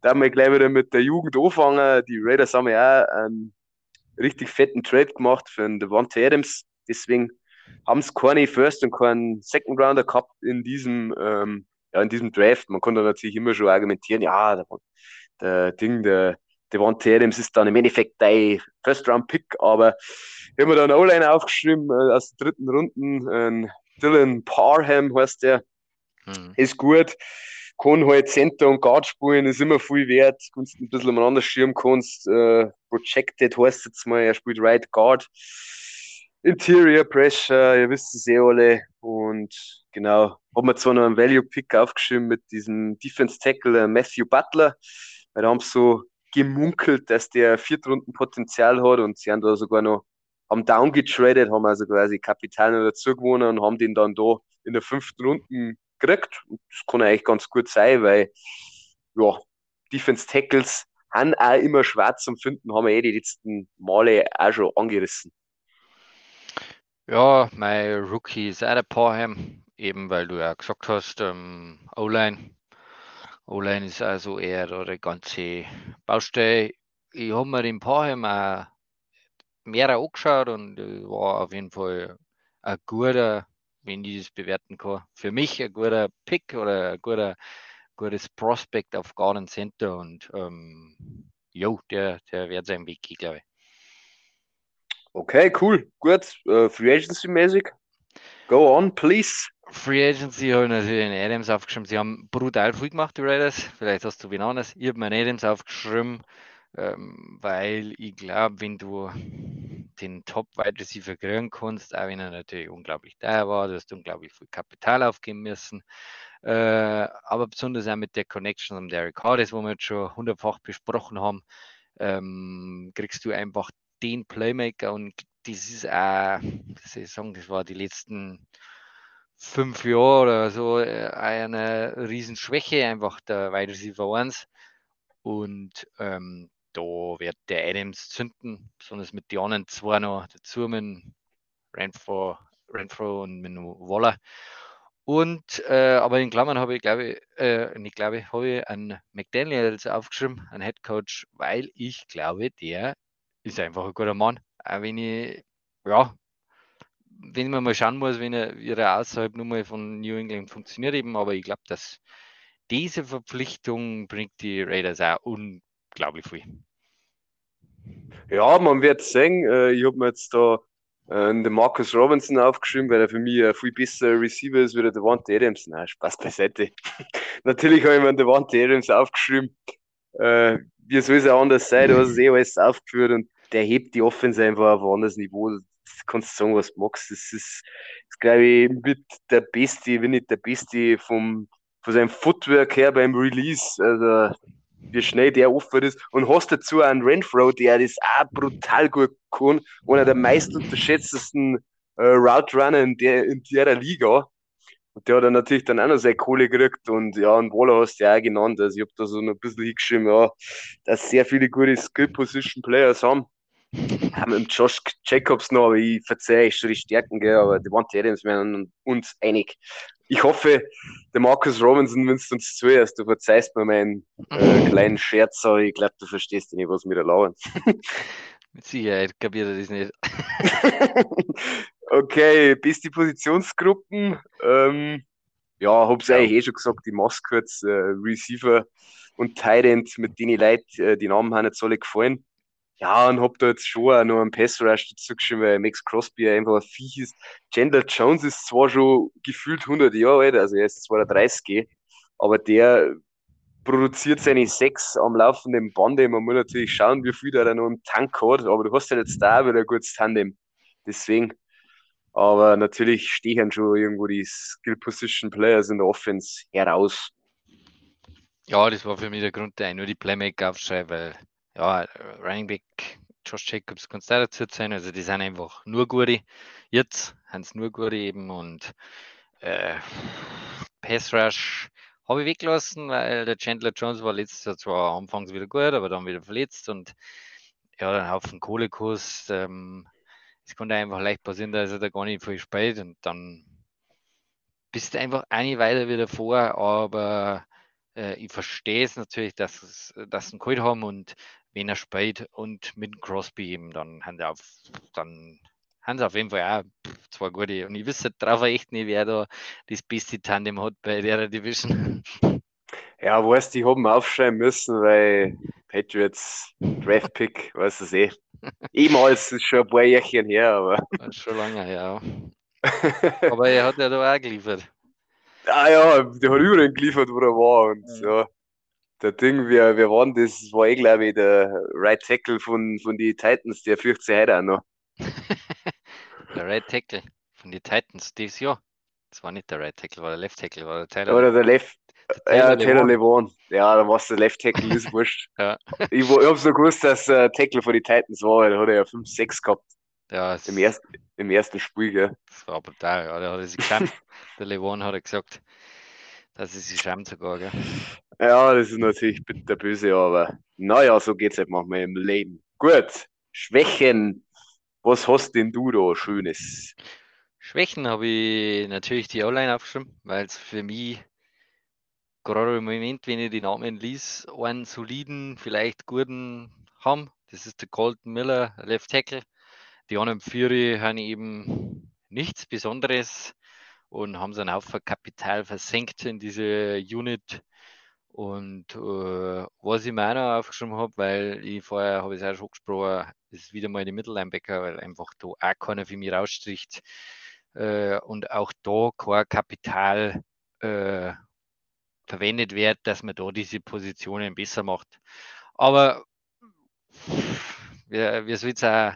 da haben wir gleich wieder mit der Jugend anfangen. Die Raiders haben ja auch einen richtig fetten Trade gemacht für den Devontae Adams. Deswegen haben es keine First und keinen Second Rounder gehabt in diesem, ähm, ja, in diesem Draft. Man konnte natürlich immer schon argumentieren, ja, der, der Ding, der Devontae Adams ist dann im Endeffekt dein First-Round-Pick, aber ich habe mir dann O-Line aufgeschrieben äh, aus der dritten Runden. Äh, Dylan Parham heißt der, Mhm. Ist gut. Kann halt Center und Guard spielen, ist immer viel wert. Kannst ein bisschen umeinander schirmen kannst. Äh, projected heißt jetzt mal, er spielt Right Guard. Interior Pressure, ihr wisst es eh alle. Und genau, haben wir zwar noch einen Value Pick aufgeschrieben mit diesem Defense Tackle äh, Matthew Butler, weil da haben sie so gemunkelt, dass der Viertrunden-Potenzial hat und sie haben da sogar noch haben downgetradet, haben also quasi Kapital noch dazu gewonnen und haben den dann da in der fünften Runde gekriegt. Das kann eigentlich ganz gut sein, weil ja, Defense Tackles haben auch immer schwer zum Finden, haben wir eh die letzten Male auch schon angerissen. Ja, mein Rookie ist auch der Parham, eben weil du ja gesagt hast, ähm, O-Line. O-Line ist also eher eine ganze Baustelle. Ich habe mir den Parham auch mehr angeschaut und war auf jeden Fall ein guter wenn ich das bewerten kann. Für mich ein guter Pick oder ein guter, gutes Prospect auf Garden Center und ähm, jo, der, der wird seinen Weg gehen, glaube ich. Okay, cool, gut. Uh, Free Agency mäßig. Go on, please. Free Agency habe ich natürlich den Adams aufgeschrieben. Sie haben brutal viel gemacht, die Raiders. Vielleicht hast du wen anderes. Ich habe meinen Adams aufgeschrieben, ähm, weil ich glaube, wenn du den Top-Wide Receiver kriegen kannst, auch wenn er natürlich unglaublich teuer war, du hast unglaublich viel Kapital aufgeben müssen. Äh, aber besonders auch mit der Connection am Derek Hardis, wo wir jetzt schon hundertfach besprochen haben, ähm, kriegst du einfach den Playmaker und das ist auch, sagen, das war die letzten fünf Jahre oder so äh, eine Riesenschwäche, einfach der Wide Receiver 1. Und ähm, da wird der Adams zünden, besonders mit den anderen zwei noch dazu, mit Renfro, Renfro und mit Waller. Und, äh, aber in Klammern habe ich, glaube ich, äh, nicht glaube ich, habe ich einen McDaniels aufgeschrieben, einen Head Coach, weil ich glaube, der ist einfach ein guter Mann. Auch wenn ich, ja, wenn man mal schauen muss, wenn er, wie er außerhalb nur mal von New England funktioniert eben, aber ich glaube, dass diese Verpflichtung bringt die Raiders auch unglaublich viel. Ja, man wird sehen. Äh, ich habe mir jetzt da äh, den Marcus Robinson aufgeschrieben, weil er für mich ein viel besserer Receiver ist wie der Devante Adams. Nein, Spaß beiseite. Natürlich habe ich mir den Devante Adams aufgeschrieben. Äh, wie soll es auch anders sein? Du hast es eh alles aufgeführt und der hebt die Offense einfach auf ein anderes Niveau. Du kannst sagen, was du magst. Das ist, das glaube ich, mit der Beste, wenn nicht der Beste vom, von seinem Footwork her beim Release. Also, wie schnell der offen ist. Und hast dazu einen Renfro, der das auch brutal gut kann. Einer der meist unterschätztesten äh, Route Runner in der, in der Liga. Und der hat dann natürlich dann auch noch seine Kohle gekriegt und ja, und Waller hast du ja auch genannt. Also ich habe da so ein bisschen hingeschrieben, ja, dass sehr viele gute Skill-Position-Players haben. Haben mit Josh Jacobs noch, aber ich verzeihe schon die Stärken, gell, aber die Devontae Adams werden uns einig. Ich hoffe, der Marcus Robinson wünscht uns zuerst. Du verzeihst mir meinen äh, kleinen Scherz, aber ich glaube, du verstehst nicht, was mir da lauern. Mit Sicherheit kapiert er das nicht. okay, bis die Positionsgruppen. Ähm, ja, hab's ja. eigentlich eh schon gesagt, die Maskurz, äh, Receiver und Tight mit denen Leute, äh, die Namen haben jetzt alle gefallen. Ja, und hab da jetzt schon auch noch einen Pass Rush dazu geschrieben, weil Max Crosby einfach ein Viech ist. Chandler Jones ist zwar schon gefühlt 100 Jahre alt, also er ist 32, aber der produziert seine sechs am laufenden Bande. Man muss natürlich schauen, wie viel der da noch im Tank hat, aber du hast ja jetzt da wieder ein gutes Tandem. Deswegen, aber natürlich stehen schon irgendwo die Skill Position Players in der Offense heraus. Ja, das war für mich der Grund, der nur die Playmaker aufschreibe, weil ja, Running Back Josh Jacobs kannst du dazu sein, also die sind einfach nur gute. Jetzt haben sie nur gute eben und äh, Pass Rush habe ich weggelassen, weil der Chandler Jones war letztes Jahr zwar anfangs wieder gut, aber dann wieder verletzt und ja, einen Haufen Kohlekurs. Ähm, es konnte einfach leicht passieren, dass er da gar nicht viel spielt und dann bist du einfach eine weiter wieder vor, aber äh, ich verstehe es natürlich, dass, es, dass sie ihn geholt haben und wenn er spielt und mit Crosby eben, dann haben sie auf, dann haben sie auf jeden Fall auch zwei gute. Und ich wüsste drauf echt nicht, wer da das beste Tandem hat bei der Division. Ja, weißt du, die haben aufschreiben müssen, weil Patriots Draft Pick, weißt du eh. Ehemals ist schon ein paar Jährchen her, aber. Schon lange her, ja. aber er hat ja da auch geliefert. Ah ja, der hat überall geliefert, wo er war. Und mhm. ja, der Ding, wir, wir waren, das war eh, glaube ich, der Right Tackle von, von den Titans, der fürchtet sich heute auch noch. der Right Tackle von den Titans dieses Jahr. Das war nicht der Right Tackle, war der Left Tackle, war der Tyler. Oder der Left. Der ja, Taylor Levon. Ja, dann war es der Left Tackle, ist wurscht. ja. Ich, ich hab's nur gewusst, dass der Tackle von den Titans war, weil da hat er ja 5, 6 gehabt. Ja, Im, erst, Im ersten Spiel, gell. Das war brutal, ja. Der hat sich geschämt. der Levon hat er gesagt, dass er sich schämt sogar, gell. Ja, das ist natürlich bitter böse, aber naja, so geht's halt manchmal im Leben. Gut, Schwächen. Was hast denn du da Schönes? Schwächen habe ich natürlich die O-Line aufgeschrieben, weil es für mich gerade im Moment, wenn ich die Namen liest, einen soliden, vielleicht guten haben. Das ist der Colton Miller, Left Tackle. Die anderen vier haben eben nichts Besonderes und haben sein Haufen Kapital versenkt in diese Unit. Und äh, was ich noch aufgeschrieben habe, weil ich vorher habe ich es auch schon gesprochen, ist wieder mal die Mittellinebacker, weil einfach da auch keiner für mich rausstricht äh, und auch da kein Kapital äh, verwendet wird, dass man da diese Positionen besser macht. Aber wie, wie soll es auch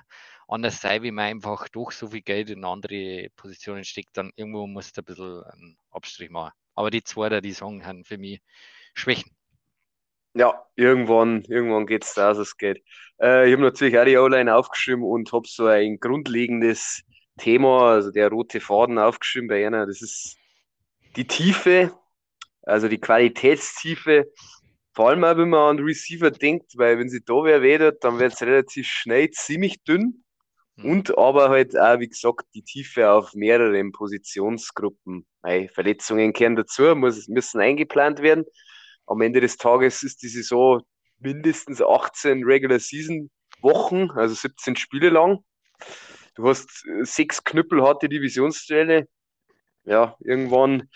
anders sein, wie man einfach doch so viel Geld in andere Positionen steckt, dann irgendwo muss da ein bisschen einen Abstrich machen. Aber die zwei, die sagen, haben für mich Schwächen. Ja, irgendwann, irgendwann geht es da, dass es geht. Äh, ich habe natürlich auch die O-Line aufgeschrieben und habe so ein grundlegendes Thema, also der rote Faden aufgeschrieben bei einer. Das ist die Tiefe, also die Qualitätstiefe. Vor allem auch, wenn man an Receiver denkt, weil wenn sie da wer redet, dann wird es relativ schnell ziemlich dünn. Mhm. Und aber halt auch, wie gesagt, die Tiefe auf mehreren Positionsgruppen. Weil Verletzungen kehren dazu, muss, müssen eingeplant werden am Ende des Tages ist die Saison mindestens 18 Regular Season Wochen, also 17 Spiele lang. Du hast sechs knüppelharte Divisionsstelle. Ja, irgendwann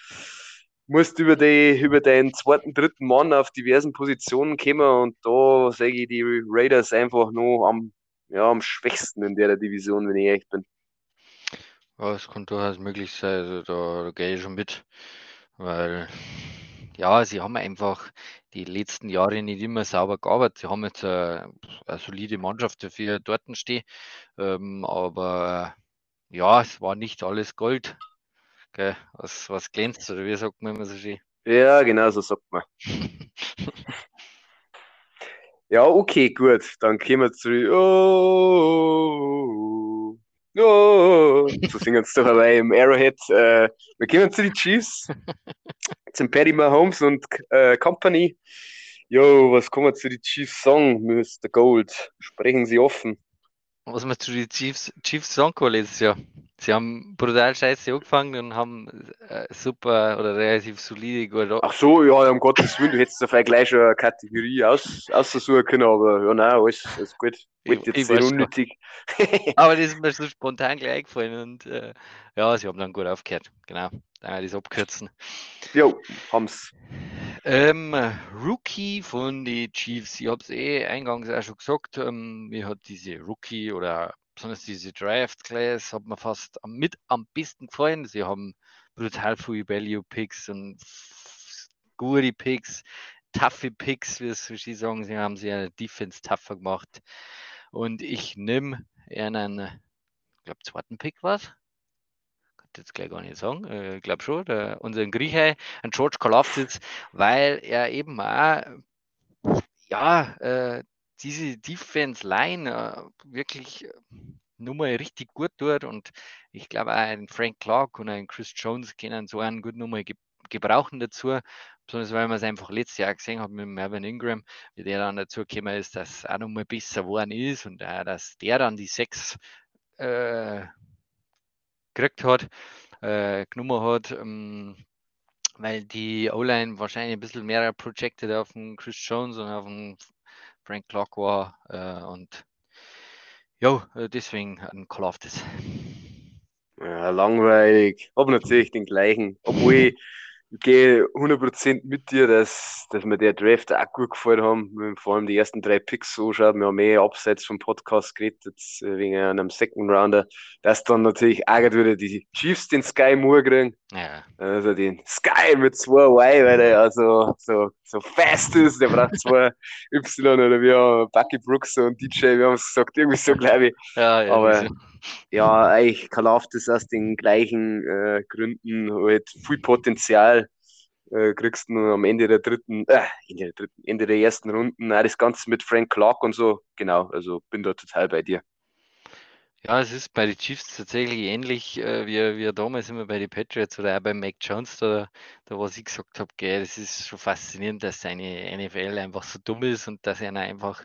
musst du über, die, über deinen zweiten, dritten Mann auf diversen Positionen kommen und da sage ich die Raiders einfach nur am, ja, am schwächsten in der Division, wenn ich ehrlich bin. Ja, es kann durchaus möglich sein, also da, da gehe ich schon mit, weil ja, sie haben einfach die letzten Jahre nicht immer sauber gearbeitet. Sie haben jetzt eine, eine solide Mannschaft dafür dort stehen. Ähm, aber ja, es war nicht alles Gold. Gell? Was, was glänzt, oder wie sagt man immer so schön? Ja, genau so sagt man. ja, okay, gut. Dann kommen wir zurück. Oh, oh, so singen sie doch dabei im Arrowhead. Äh, wir kommen zu den Chiefs, zum Paddy Mahomes und äh, Company. Jo, was man zu den Chiefs sagen, Mr. Gold? Sprechen Sie offen. Was man zu den Chiefs, Chiefs sagen kann letztes Jahr. Sie haben brutal scheiße angefangen und haben äh, super oder relativ solide gut. Ach so, ja, um Gottes Willen, du hättest da vielleicht gleich schon eine Kategorie aus, aussuchen können, aber ja, nein, alles, alles gut. Ich, jetzt sehr unnötig. aber das ist mir so spontan gleich eingefallen und äh, ja, sie haben dann gut aufgehört. Genau, dann werde ich es abkürzen. Jo, haben's. Ähm, Rookie von den Chiefs. Ich habe es eh eingangs auch schon gesagt. Ähm, mir hat diese Rookie oder besonders diese Draft Class hat mir fast mit am besten gefallen. Sie haben brutal viele Value Picks und gute Picks, toughe Picks, wie es sie sagen. Sie haben sie eine Defense tougher gemacht. Und ich nehme einen, ich glaube, zweiten Pick was jetzt gleich gar nicht sagen, äh, ich glaube schon, der, unseren Grieche, ein George Kalafditz, weil er eben auch, ja, äh, diese Defense Line äh, wirklich äh, mal richtig gut tut und ich glaube auch ein Frank Clark und ein Chris Jones können so einen guten Nummer ge gebrauchen dazu, besonders weil man es einfach letztes Jahr gesehen hat mit Mervyn Ingram, wie der dann dazu gekommen ist, dass auch noch mal besser geworden ist und auch, dass der dann die sechs äh, gekriegt hat, äh, genommen hat, ähm, weil die O-Line wahrscheinlich ein bisschen mehr projected auf den Chris Jones und auf den Frank Clark war äh, und ja, äh, deswegen ein Call of das. Ja, langweilig. Hab natürlich den gleichen. Obwohl ich ich gehe 100% mit dir, dass, dass mir der Draft auch gut gefallen haben. Vor allem die ersten drei Picks so schaut. Wir haben eh abseits vom Podcast geredet, jetzt äh, wegen einem Second Rounder, dass dann natürlich auch wieder die Chiefs den Sky Moore kriegen. Ja. Also den Sky mit zwei Y, weil der ja so, so, so fast ist. Der braucht zwei Y oder wie auch Bucky Brooks und DJ, wir haben es gesagt, irgendwie so, glaube ich. Ja, ja, Aber ja, eigentlich kauft das aus den gleichen äh, Gründen halt viel Potenzial. Äh, kriegst du am Ende der dritten, äh, Ende der dritten, Ende der ersten Runden, auch das Ganze mit Frank Clark und so, genau, also bin da total bei dir. Ja, es ist bei den Chiefs tatsächlich ähnlich äh, wie, wie damals immer bei den Patriots oder auch bei Mac Jones, da, da was ich gesagt habe, das ist schon faszinierend, dass seine NFL einfach so dumm ist und dass er einfach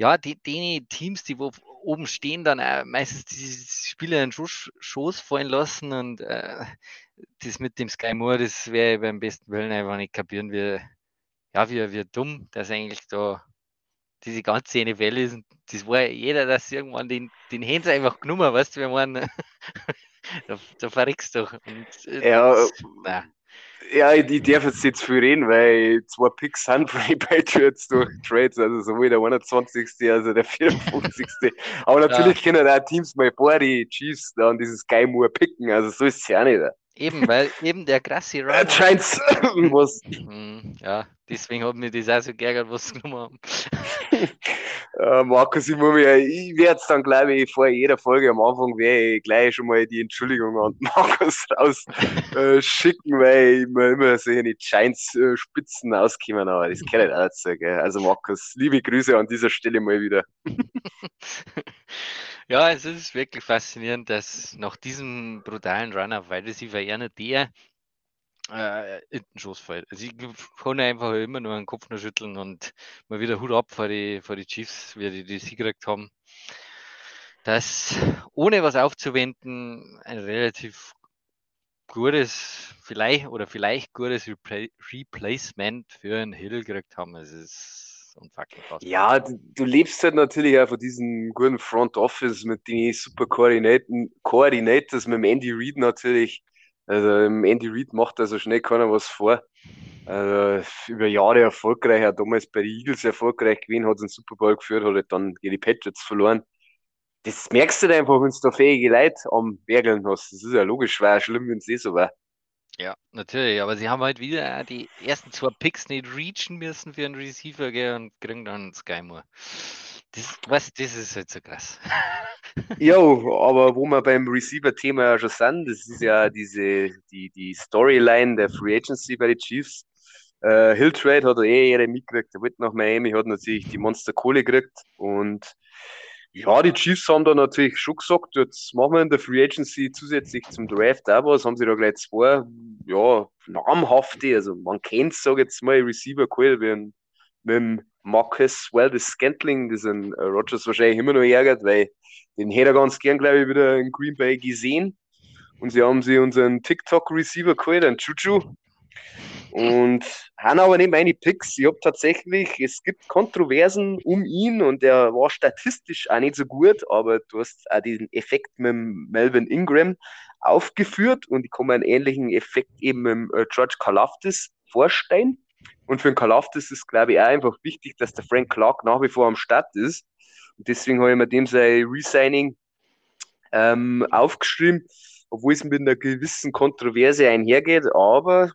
ja, die, die Teams, die wo oben stehen, dann auch meistens die Spieler in den Schoß fallen lassen und äh, das mit dem Sky Moore, das wäre beim besten Willen einfach nicht kapieren, wie, ja, wie, wie dumm das eigentlich da diese ganze NFL ist. Das war jeder, dass irgendwann den, den Hens einfach genommen, weißt du, wir meinen, da, da verreckst du. Und, äh, ja, das, ja, ich darf jetzt nicht viel reden, weil zwei Picks sind für die Patriots durch Trades, also sowohl der 21. als auch der 54. Aber natürlich ja. können auch Teams mal vor die Chiefs dann dieses Guy Moore picken, also so ist es ja nicht. Eben, weil eben der krasse Run. Scheint's was. Hm, ja, deswegen hat mich das auch so geärgert, was sie genommen haben. äh, Markus, ich, muss mich, ich werde es dann, glaube ich, vor jeder Folge am Anfang werde ich gleich schon mal die Entschuldigung an Markus raus äh, schicken, weil ich mir immer solche Giants äh, Spitzen auskommen, aber das kann ich auch nicht so, gell? Also Markus, liebe Grüße an dieser Stelle mal wieder. Ja, es ist wirklich faszinierend, dass nach diesem brutalen Run-Up, weil das war ja nicht der äh, in den Schuss fällt. Also ich kann einfach immer nur den Kopf nur schütteln und mal wieder Hut ab vor die, vor die Chiefs, wie die die Sieg gekriegt haben. Dass ohne was aufzuwenden ein relativ gutes, vielleicht oder vielleicht gutes Repla Replacement für einen Hill gekriegt haben. Es ist krass. Ja, du, du, lebst halt natürlich auch von diesem guten Front Office mit den super Coordinators, mit dem Andy Reid natürlich. Also Andy Reid macht da so schnell keiner was vor. Also, über Jahre erfolgreich, hat damals bei den Eagles erfolgreich gewesen, hat den Super Bowl geführt, hat halt dann die Patriots verloren. Das merkst du halt einfach, wenn du da fähige Leute am Werkeln hast. Das ist ja logisch, war ja schlimm, wenn es eh so war. Ja, natürlich, aber sie haben halt wieder die ersten zwei Picks nicht reachen müssen für einen Receiver gell, und kriegen dann Sky Moore. Das, was, das ist halt so krass. Ja, aber wo wir beim Receiver-Thema ja schon sind, das ist ja diese, die, die Storyline der Free Agency bei den Chiefs. Äh, Hilltrade hat er eh jeder mitgekriegt, er wollte nach Miami, hat natürlich die Monster Kohle gekriegt und ja, die Chiefs haben da natürlich schon gesagt, jetzt machen wir in der Free Agency zusätzlich zum Draft auch was, haben sie da gleich zwei, ja, namhafte, also man kennt es, sage jetzt mal, Receiver geholt, wie ein, mit Marcus Weldes Scantling, das ein äh, Rogers wahrscheinlich immer noch ärgert, weil den hätte er ganz gern, glaube ich, wieder in Green Bay gesehen. Und sie haben sie unseren TikTok-Receiver geholt, einen Chuchu. Und haben aber nicht meine Picks. Ich habe tatsächlich, es gibt Kontroversen um ihn und er war statistisch auch nicht so gut, aber du hast auch diesen Effekt mit Melvin Ingram aufgeführt und ich kann mir einen ähnlichen Effekt eben mit äh, George Kalafdis vorstellen. Und für den Kalafdis ist, glaube ich, auch einfach wichtig, dass der Frank Clark nach wie vor am Start ist. Und deswegen habe ich mir dem sein Resigning ähm, aufgeschrieben, obwohl es mit einer gewissen Kontroverse einhergeht, aber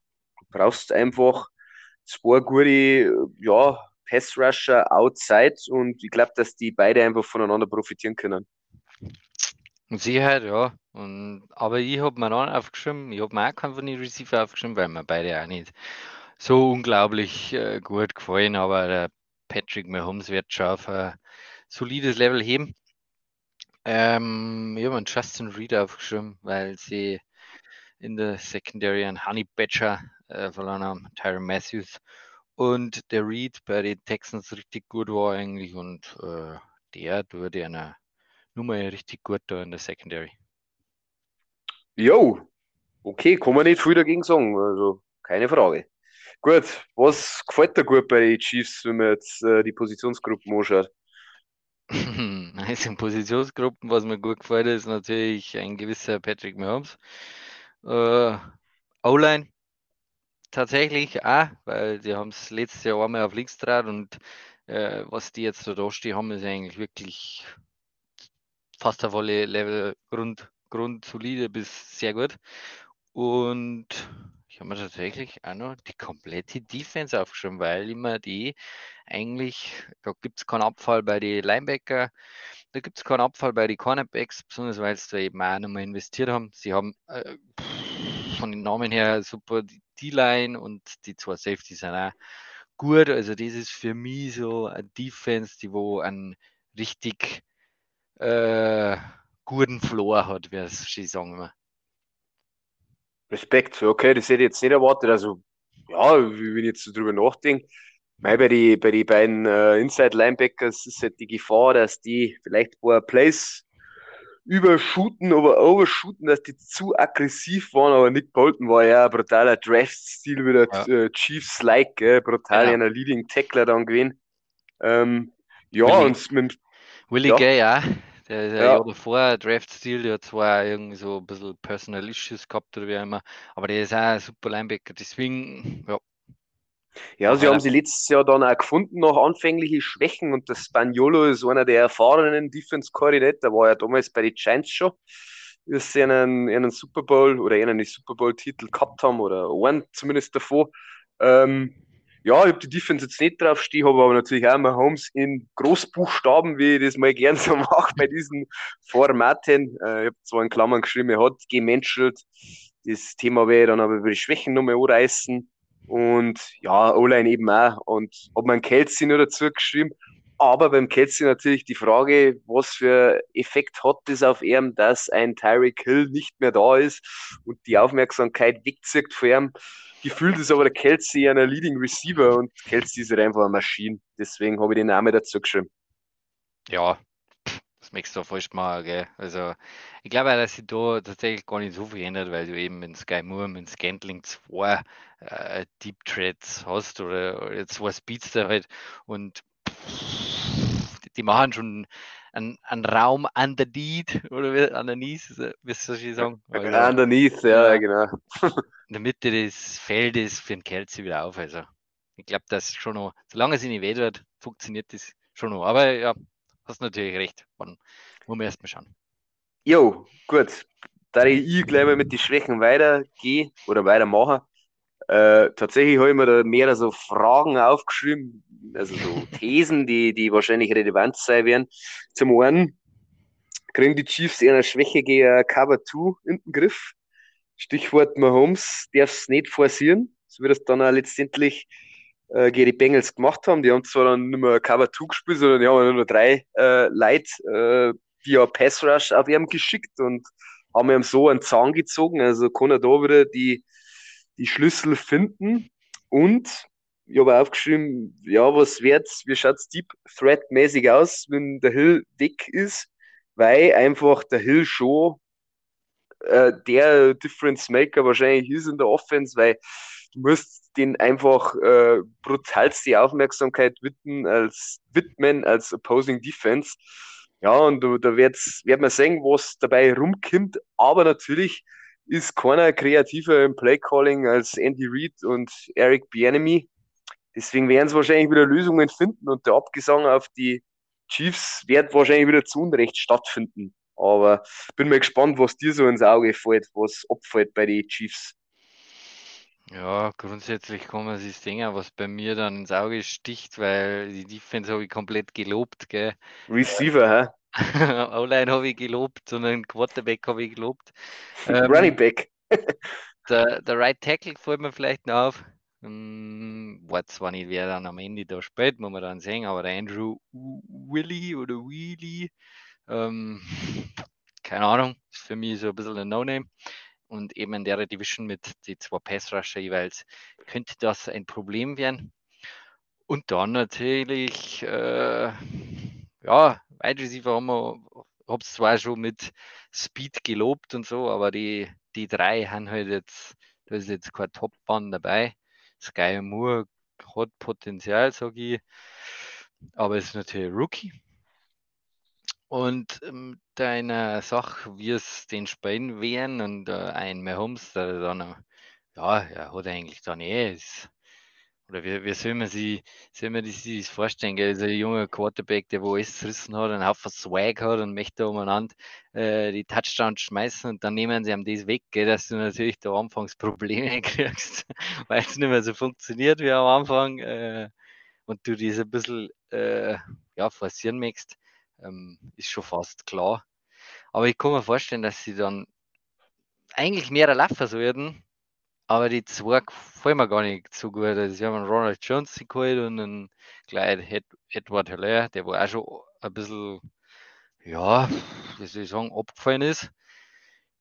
brauchst einfach zwei gute ja, Pass-Rusher outside und ich glaube, dass die beide einfach voneinander profitieren können. Sicherheit, ja. Und, aber ich habe mir auch aufgeschrieben, ich habe mir auch keinen von den Receiver aufgeschrieben, weil mir beide auch nicht so unglaublich äh, gut gefallen, aber der Patrick Mahomes wird schon auf ein solides Level heben. Ähm, ich habe einen Justin Reed aufgeschrieben, weil sie in der Secondary einen Honey Badger äh, verloren haben, Tyron Matthews. Und der Reed bei den Texans richtig gut war eigentlich und äh, der tut einer Nummer richtig gut da in der Secondary. Jo, okay, kann man nicht viel dagegen sagen, also keine Frage. Gut, was gefällt dir gut bei den Chiefs, wenn man jetzt äh, die Positionsgruppen anschaut? Also in Positionsgruppen, was mir gut gefällt, ist natürlich ein gewisser Patrick Mahomes. Äh, O-Line tatsächlich auch, weil die haben es letztes Jahr einmal auf links draht und äh, was die jetzt da stehen haben, ist eigentlich wirklich fast auf alle Level Grund, grundsolide bis sehr gut. Und ich habe mir tatsächlich auch noch die komplette Defense aufgeschrieben, weil immer die eigentlich, da gibt es keinen Abfall bei den Linebacker, da gibt es keinen Abfall bei den Cornerbacks, besonders weil sie da eben auch nochmal investiert haben. Sie haben äh, von den Namen her super D-Line und die zwei Safety sind auch gut. Also das ist für mich so eine Defense, die wo einen richtig äh, guten Floor hat, wie es schon sagen wir. Respekt, okay, das hätte ich jetzt nicht erwartet. Also, ja, wenn ich jetzt so drüber nachdenke, bei den bei die beiden äh, Inside-Linebackers ist halt die Gefahr, dass die vielleicht ein paar Plays übershooten, aber overshooten, dass die zu aggressiv waren, aber Nick Bolton war ja ein brutaler Draft-Stil wieder ja. äh, Chiefs-like, brutal ja. einer Leading Tackler dann gewesen. Ähm, ja, Willi, und mit Willie ja. Gay, ja. Der, der ja. Jahr davor, Draft-Stil, der hat zwar irgendwie so ein bisschen Personal Issues gehabt oder wie immer, aber der ist auch ein super Linebacker, deswegen, ja. Ja, sie haben sie letztes Jahr dann auch gefunden nach anfänglichen Schwächen und der Spaniolo ist einer der erfahrenen Defense-Koordinator, war ja damals bei den Giants schon, bis sie einen, einen Super Bowl oder einen Super Bowl-Titel gehabt haben oder einen zumindest davor. Ähm, ja, ich habe die Defense jetzt nicht draufstehen, habe aber natürlich auch mal Holmes in Großbuchstaben, wie ich das mal gern so mache bei diesen Formaten. Äh, ich habe zwar in Klammern geschrieben, er hat gemenschelt. Das Thema ich dann aber über die Schwächen nochmal anreißen. Und ja, O-Line eben auch. Und ob man Kelsey nur dazu geschrieben. Aber beim Kelsey natürlich die Frage, was für Effekt hat das auf ihm, dass ein Tyreek Hill nicht mehr da ist und die Aufmerksamkeit wegzieht von ihm gefühlt ist aber der Kelsey ein Leading Receiver und Kelsey ist halt einfach eine Maschine. Deswegen habe ich den Namen dazu geschrieben. Ja, das möchtest du falsch machen, gell? Also, ich glaube dass sich da tatsächlich gar nicht so viel ändert, weil du eben mit Sky Moore, mit Scantling zwei äh, Deep Threads hast oder, oder zwei Speedster halt und die machen schon einen, einen Raum underneath oder wie, underneath, wie soll ich sagen? Also, underneath, ja, ja, genau. In der Mitte des Feldes für den Kelsey wieder auf. Also ich glaube, das schon noch, solange es nicht weh wird, funktioniert das schon noch. Aber ja, hast natürlich recht. Man muss man erstmal schauen. Jo, gut. da ich gleich mal mit den Schwächen weitergehe oder weitermache. Äh, tatsächlich habe ich mir da mehrere so Fragen aufgeschrieben, also so Thesen, die, die wahrscheinlich relevant sein werden. Zum einen kriegen die Chiefs eher eine Schwäche gegen Cover 2 in den Griff. Stichwort Mahomes darf es nicht forcieren, so wie das dann auch letztendlich äh, gegen die Bengals gemacht haben. Die haben zwar dann nicht mehr Cover 2 gespielt, sondern die haben nur drei äh, Leute äh, via Pass Rush auf ihm geschickt und haben ihm so einen Zahn gezogen. Also kann er da wieder die, die Schlüssel finden. Und ich habe aufgeschrieben, ja, was wird's, wie schaut's Deep Threat mäßig aus, wenn der Hill weg ist, weil einfach der Hill schon äh, der Difference Maker wahrscheinlich ist in der Offense, weil du musst den einfach äh, brutalste Aufmerksamkeit widmen als widmen als Opposing Defense. Ja, und da, da wird man sehen, was dabei rumkommt. Aber natürlich ist keiner kreativer im Playcalling als Andy Reid und Eric Bienemy. Deswegen werden sie wahrscheinlich wieder Lösungen finden und der Abgesang auf die Chiefs wird wahrscheinlich wieder zu Unrecht stattfinden. Aber bin mal gespannt, was dir so ins Auge fällt, was abfällt bei den Chiefs. Ja, grundsätzlich kann man sich denken, was bei mir dann ins Auge sticht, weil die Defense habe ich komplett gelobt. Gell? Receiver, hä? O-Line habe ich gelobt und einen Quarterback habe ich gelobt. Ähm, Running Back. der, der Right Tackle fällt mir vielleicht noch auf. Hm, weiß zwar nicht, wer dann am Ende da spielt, muss man dann sehen, aber der Andrew Willy oder Wheelie, ähm, keine Ahnung, ist für mich so ein bisschen ein No-Name. Und eben in der Division mit die zwei Pass-Rusher jeweils könnte das ein Problem werden. Und dann natürlich, äh, ja, Wide Receiver haben wir, hab's zwar schon mit Speed gelobt und so, aber die, die drei haben halt jetzt, da ist jetzt kein Top-Bahn dabei. Sky Moore hat Potenzial, sage ich, aber ist natürlich Rookie. Und ähm, deine Sache, wie es den Spielen wären und äh, ein Mahomes, der dann, ja, er hat eigentlich dann eh, ist, oder wie, wie soll man sich, soll man sich das vorstellen? Gell? Also ein junger Quarterback, der wo alles zerrissen hat, einen Haufen Swag hat und möchte umeinander äh, die Touchdowns schmeißen und dann nehmen sie ihm das weg, gell, dass du natürlich da anfangs Probleme kriegst, weil es nicht mehr so funktioniert wie am Anfang äh, und du das ein bisschen äh, ja, forcieren möchtest, ähm, ist schon fast klar. Aber ich kann mir vorstellen, dass sie dann eigentlich mehr laufen sollten, aber die zwei gefallen mir gar nicht so gut. Also, sie haben einen Ronald Jones geholt und einen Clyde Edward Heller, der war auch schon ein bisschen, ja, wie soll ich sagen, abgefallen ist.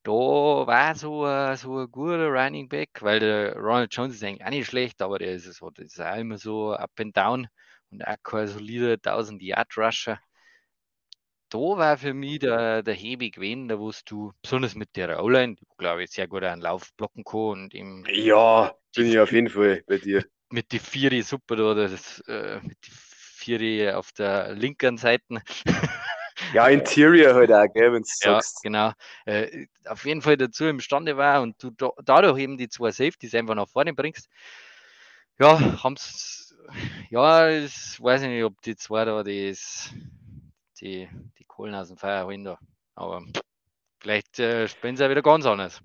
Da war so ein, so ein guter Running Back, weil der Ronald Jones ist eigentlich auch nicht schlecht, aber der ist, so, das ist auch immer so up and down und auch kein solider 1000 Yard Rusher da war für mich der, der Hebe gewesen, da wusst du, besonders mit der O-Line, glaube ich, sehr gut einen Lauf blocken kann und im, Ja, bin ich auf jeden Fall bei dir. mit die Vieri super da, das, äh, mit die Vieri auf der linken Seite. Ja, Interior halt auch, gell, wenn du Ja, sagst. genau. Äh, auf jeden Fall dazu imstande war und du da, dadurch eben die zwei Safeties einfach nach vorne bringst. Ja, haben es, ja, ich weiß nicht, ob die zwei da das, die, die Kohlen aus dem Feuer holen da. Aber vielleicht äh, spielen sie ja wieder ganz anders.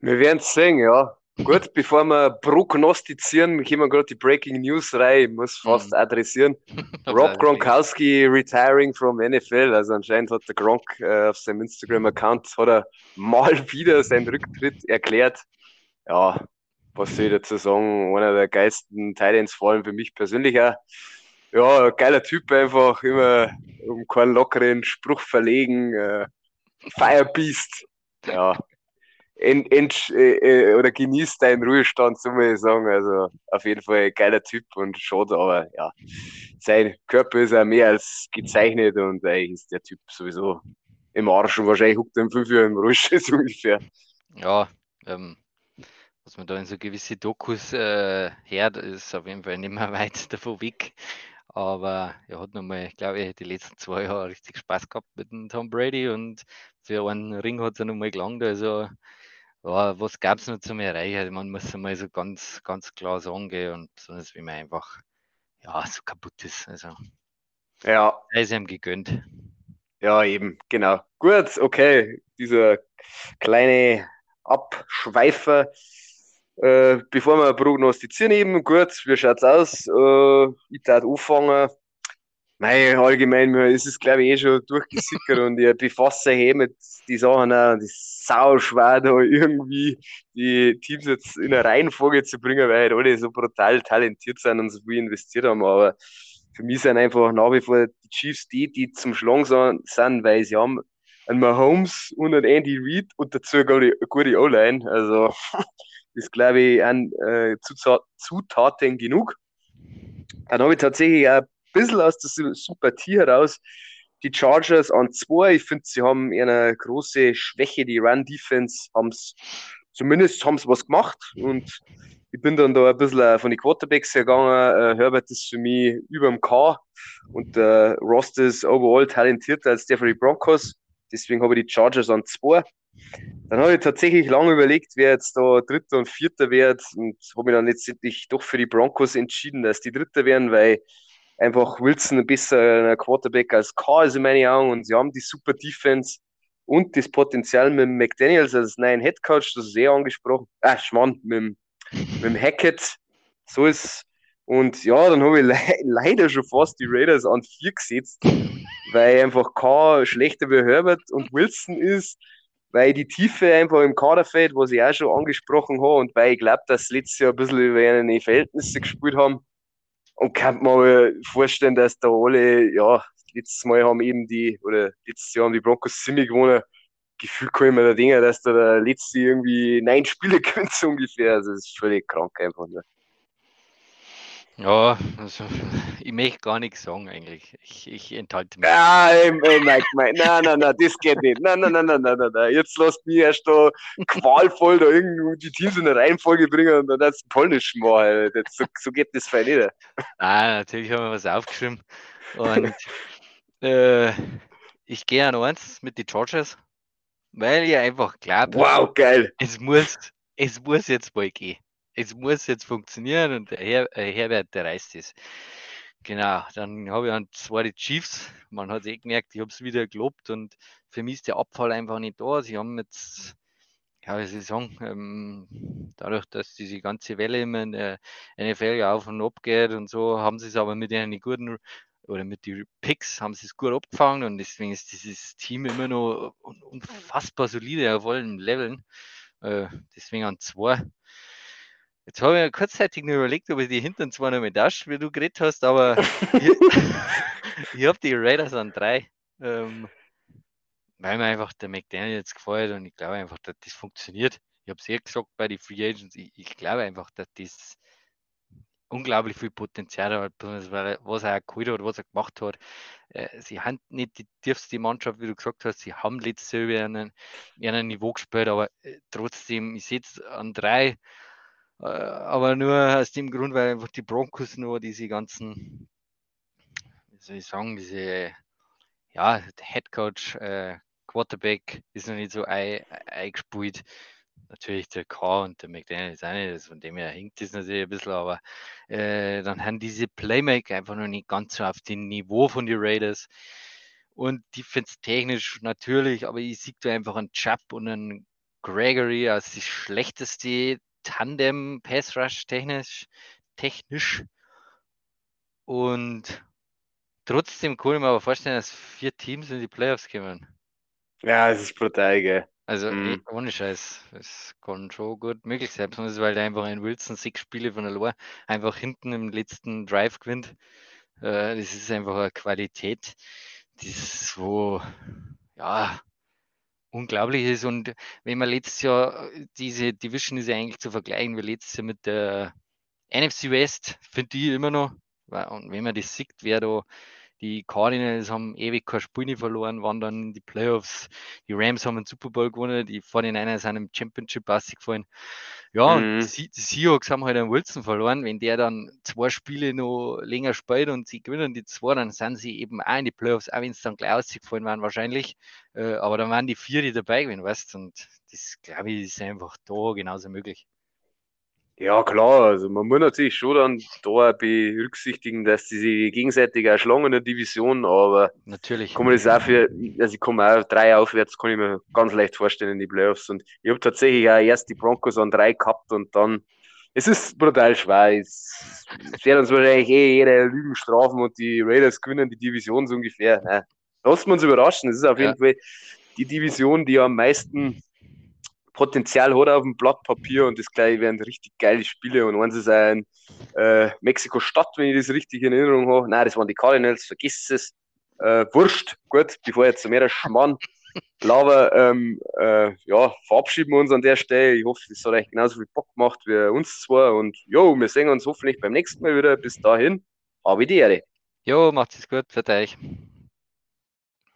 Wir werden es sehen, ja. Gut, bevor wir prognostizieren, gehen wir gerade die Breaking News rein. Ich muss fast Mhm. adressieren. Rob Gronkowski retiring from NFL. Also anscheinend hat der Gronk äh, auf seinem Instagram-Account hat er mal wieder seinen Rücktritt erklärt. Ja, was soll ich dazu sagen? Einer der geilsten Titans, vor allem für mich persönlich auch. Ja, geiler Typ einfach, immer um keinen lockeren Spruch verlegen. Äh, Fire Beast. Ja. Ent, ent, äh, äh, oder genießt deinen Ruhestand, so muss ich sagen. Also auf jeden Fall ein geiler Typ und schade, aber ja, sein Körper ist ja mehr als gezeichnet und eigentlich ist der Typ sowieso im Arsch und wahrscheinlich huckt er in fünf Jahren im Rollstuhl so ungefähr. Ja, ähm, was man da in so gewisse Dokus äh, hört, ist auf jeden Fall nicht mehr weit davon weg. Aber er hat nochmal, glaube ich, die letzten zwei Jahre richtig Spaß gehabt mit dem Tom Brady und für einen Ring hat er nochmal gelangt. Also, ja, was gab es noch zum Erreichen? Man muss einmal so ganz, ganz klar sagen, gell, und sonst, wie man einfach ja, so kaputt ist. Also, Ja, er ist ihm gegönnt. ja, eben, genau. Gut, okay. dieser kleine Abschweifer. Äh, bevor wir prognostizieren eben, gut, wie schaut's aus? Äh, ich darf anfangen. Nein, allgemein ist es, glaube ich, eh schon durchgesickert und ich befasse mich mit die Sachen auch. Und es ist sau schwer, da irgendwie die Teams jetzt in eine Reihenfolge zu bringen, weil halt alle so brutal talentiert sind und so viel investiert haben. Aber für mich sind einfach nach wie vor die Chiefs die, die zum Schlagen sind, weil sie haben einen Mahomes und einen Andy Reid und dazu eine gute O-Line. Also, das glaube ich an äh, Zutaten genug. Dann habe ich tatsächlich auch bisschen aus der Sympathie heraus die Chargers an zwei. Ich finde, sie haben eine große Schwäche. Die Run-Defense haben es, zumindest haben sie was gemacht. Und ich bin dann da ein bisschen äh, von den Quarterbacks gegangen. Äh, Herbert ist für mich über dem K und äh, Rost ist overall talentierter als der für die Broncos. Deswegen habe ich die Chargers an zwei. Dann habe ich tatsächlich lange überlegt, wer jetzt da Dritter und Vierter wird und habe mich dann letztendlich doch für die Broncos entschieden, dass die Dritter werden, weil einfach Wilson ein besserer Quarterback als K ist in meinen Augen und sie haben die super Defense und das Potenzial mit McDaniels als neuen Head Coach, das ist eh angesprochen. Ah, Schmarrn, mit, mit dem Hackett. So ist und ja, dann habe ich le leider schon fast die Raiders an vier gesetzt, weil einfach K schlechter wie Herbert und Wilson ist, weil die Tiefe einfach im Kader fällt, was ich auch schon angesprochen habe und weil ich glaube, dass sie letztes Jahr ein bisschen über ihre Verhältnisse gespielt haben und kann man vorstellen, dass da alle, ja, letztes Mal haben eben die, oder letztes Jahr haben die Broncos ziemlich gewonnen. Gefühl kann ich mir da denken, dass da der letzte irgendwie neun Spiele könnte, so ungefähr. Also, das ist völlig krank einfach. Ne? Ja, also ich möchte gar nichts sagen eigentlich. Ich, ich enthalte mich. Ja, ey, ey, Mike, Mike, nein, nein, nein, das geht nicht. Nein, nein, nein, nein, nein, nein, nein. Jetzt lasst mich erst da qualvoll da irgendwie die Teams in eine Reihenfolge bringen und dann das Polnisch machen. Das, so, so geht das fein nicht. Nein, natürlich haben wir was aufgeschrieben. Und äh, ich gehe an eins mit den Chargers, weil ich einfach glaube, wow, geil. Es muss, es muss jetzt mal gehen es muss jetzt funktionieren und der Her äh, Herbert, der reißt es. Genau, dann habe ich an zwei Chiefs. Man hat eh gemerkt, ich habe es wieder gelobt und für mich ist der Abfall einfach nicht da. Sie haben jetzt, ja, wie soll ich sagen, ähm, dadurch, dass diese ganze Welle immer in der NFL ja auf und ab geht und so, haben sie es aber mit ihren guten oder mit den Picks haben sie es gut abgefangen und deswegen ist dieses Team immer noch unfassbar solide auf allen Leveln. Äh, deswegen an zwei. Jetzt habe ich mir kurzzeitig nur überlegt, ob ich die hinten zwar noch mit Dash, wie du geredet hast, aber ich, ich habe die Raiders an drei, ähm, weil mir einfach der McDaniel jetzt gefällt und ich glaube einfach, dass das funktioniert. Ich habe es eh gesagt bei den Free Agents, ich, ich, glaube einfach, dass das unglaublich viel Potenzial hat, was er geholt hat, was er gemacht hat. Äh, sie haben nicht die tiefste Mannschaft, wie du gesagt hast, sie haben letztes Jahr einen, einen Niveau gespielt, aber äh, trotzdem, ich sehe es an drei aber nur aus dem Grund, weil einfach die Broncos nur diese ganzen, wie soll ich sagen, diese, ja, Head Coach, äh, Quarterback ist noch nicht so eingespielt. Natürlich der K und der McDaniel ist auch nicht, von dem her hinkt das natürlich ein bisschen, aber äh, dann haben diese Playmaker einfach noch nicht ganz so auf dem Niveau von den Raiders. Und defense-technisch natürlich, aber ich sehe da einfach einen Chubb und einen Gregory als die schlechteste Tandem Pass Rush technisch, technisch. Und trotzdem kann ich mir aber vorstellen, dass vier Teams in die Playoffs kommen. Ja, es ist brutal, gell. Also mhm. ohne Scheiß, es kann schon gut möglich sein, besonders weil der einfach in Wilson sechs Spiele von der Lohr einfach hinten im letzten Drive gewinnt. Äh, das ist einfach eine Qualität, die ist so, ja, unglaublich ist. Und wenn man letztes Jahr, äh, diese Division ist ja eigentlich zu vergleichen, wie letztes Jahr mit der NFC West, finde ich immer noch. Und wenn man das sieht, wer da die Cardinals haben ewig kein Spiel nicht verloren, waren dann in die Playoffs. Die Rams haben einen Super Bowl gewonnen, die 49ers sind im Championship gefallen. Ja, mhm. und die, die Seahawks haben halt einen Wilson verloren. Wenn der dann zwei Spiele noch länger spielt und sie gewinnen die zwei, dann sind sie eben auch in die Playoffs, auch wenn es dann gleich ausgefallen waren wahrscheinlich. Äh, aber dann waren die vier, die dabei gewesen, weißt Und das, glaube ich, ist einfach da genauso möglich. Ja, klar, also man muss natürlich schon dann da berücksichtigen, dass sie sich gegenseitig auch schlagen in der Division, aber natürlich. kann man das auch für, also ich komme auch drei aufwärts, kann ich mir ganz leicht vorstellen in die Playoffs und ich habe tatsächlich auch erst die Broncos an drei gehabt und dann, es ist brutal schwer, es, wird uns wahrscheinlich eh jeder Lügen strafen und die Raiders gewinnen die Division so ungefähr. Lassen wir uns überraschen, es ist auf ja. jeden Fall die Division, die am meisten Potenzial hat auf dem Blatt Papier und das gleich werden richtig geile Spiele. Und eins ist ein äh, Mexiko-Stadt, wenn ich das richtig in Erinnerung habe. Nein, das waren die Cardinals, vergiss es. Äh, wurscht, gut, bevor jetzt mehr Schmarrn Aber ähm, äh, ja, verabschieden wir uns an der Stelle. Ich hoffe, es hat euch genauso viel Bock gemacht wie uns zwei. Und jo, wir sehen uns hoffentlich beim nächsten Mal wieder. Bis dahin, habe die Ehre. Jo, macht es gut für euch.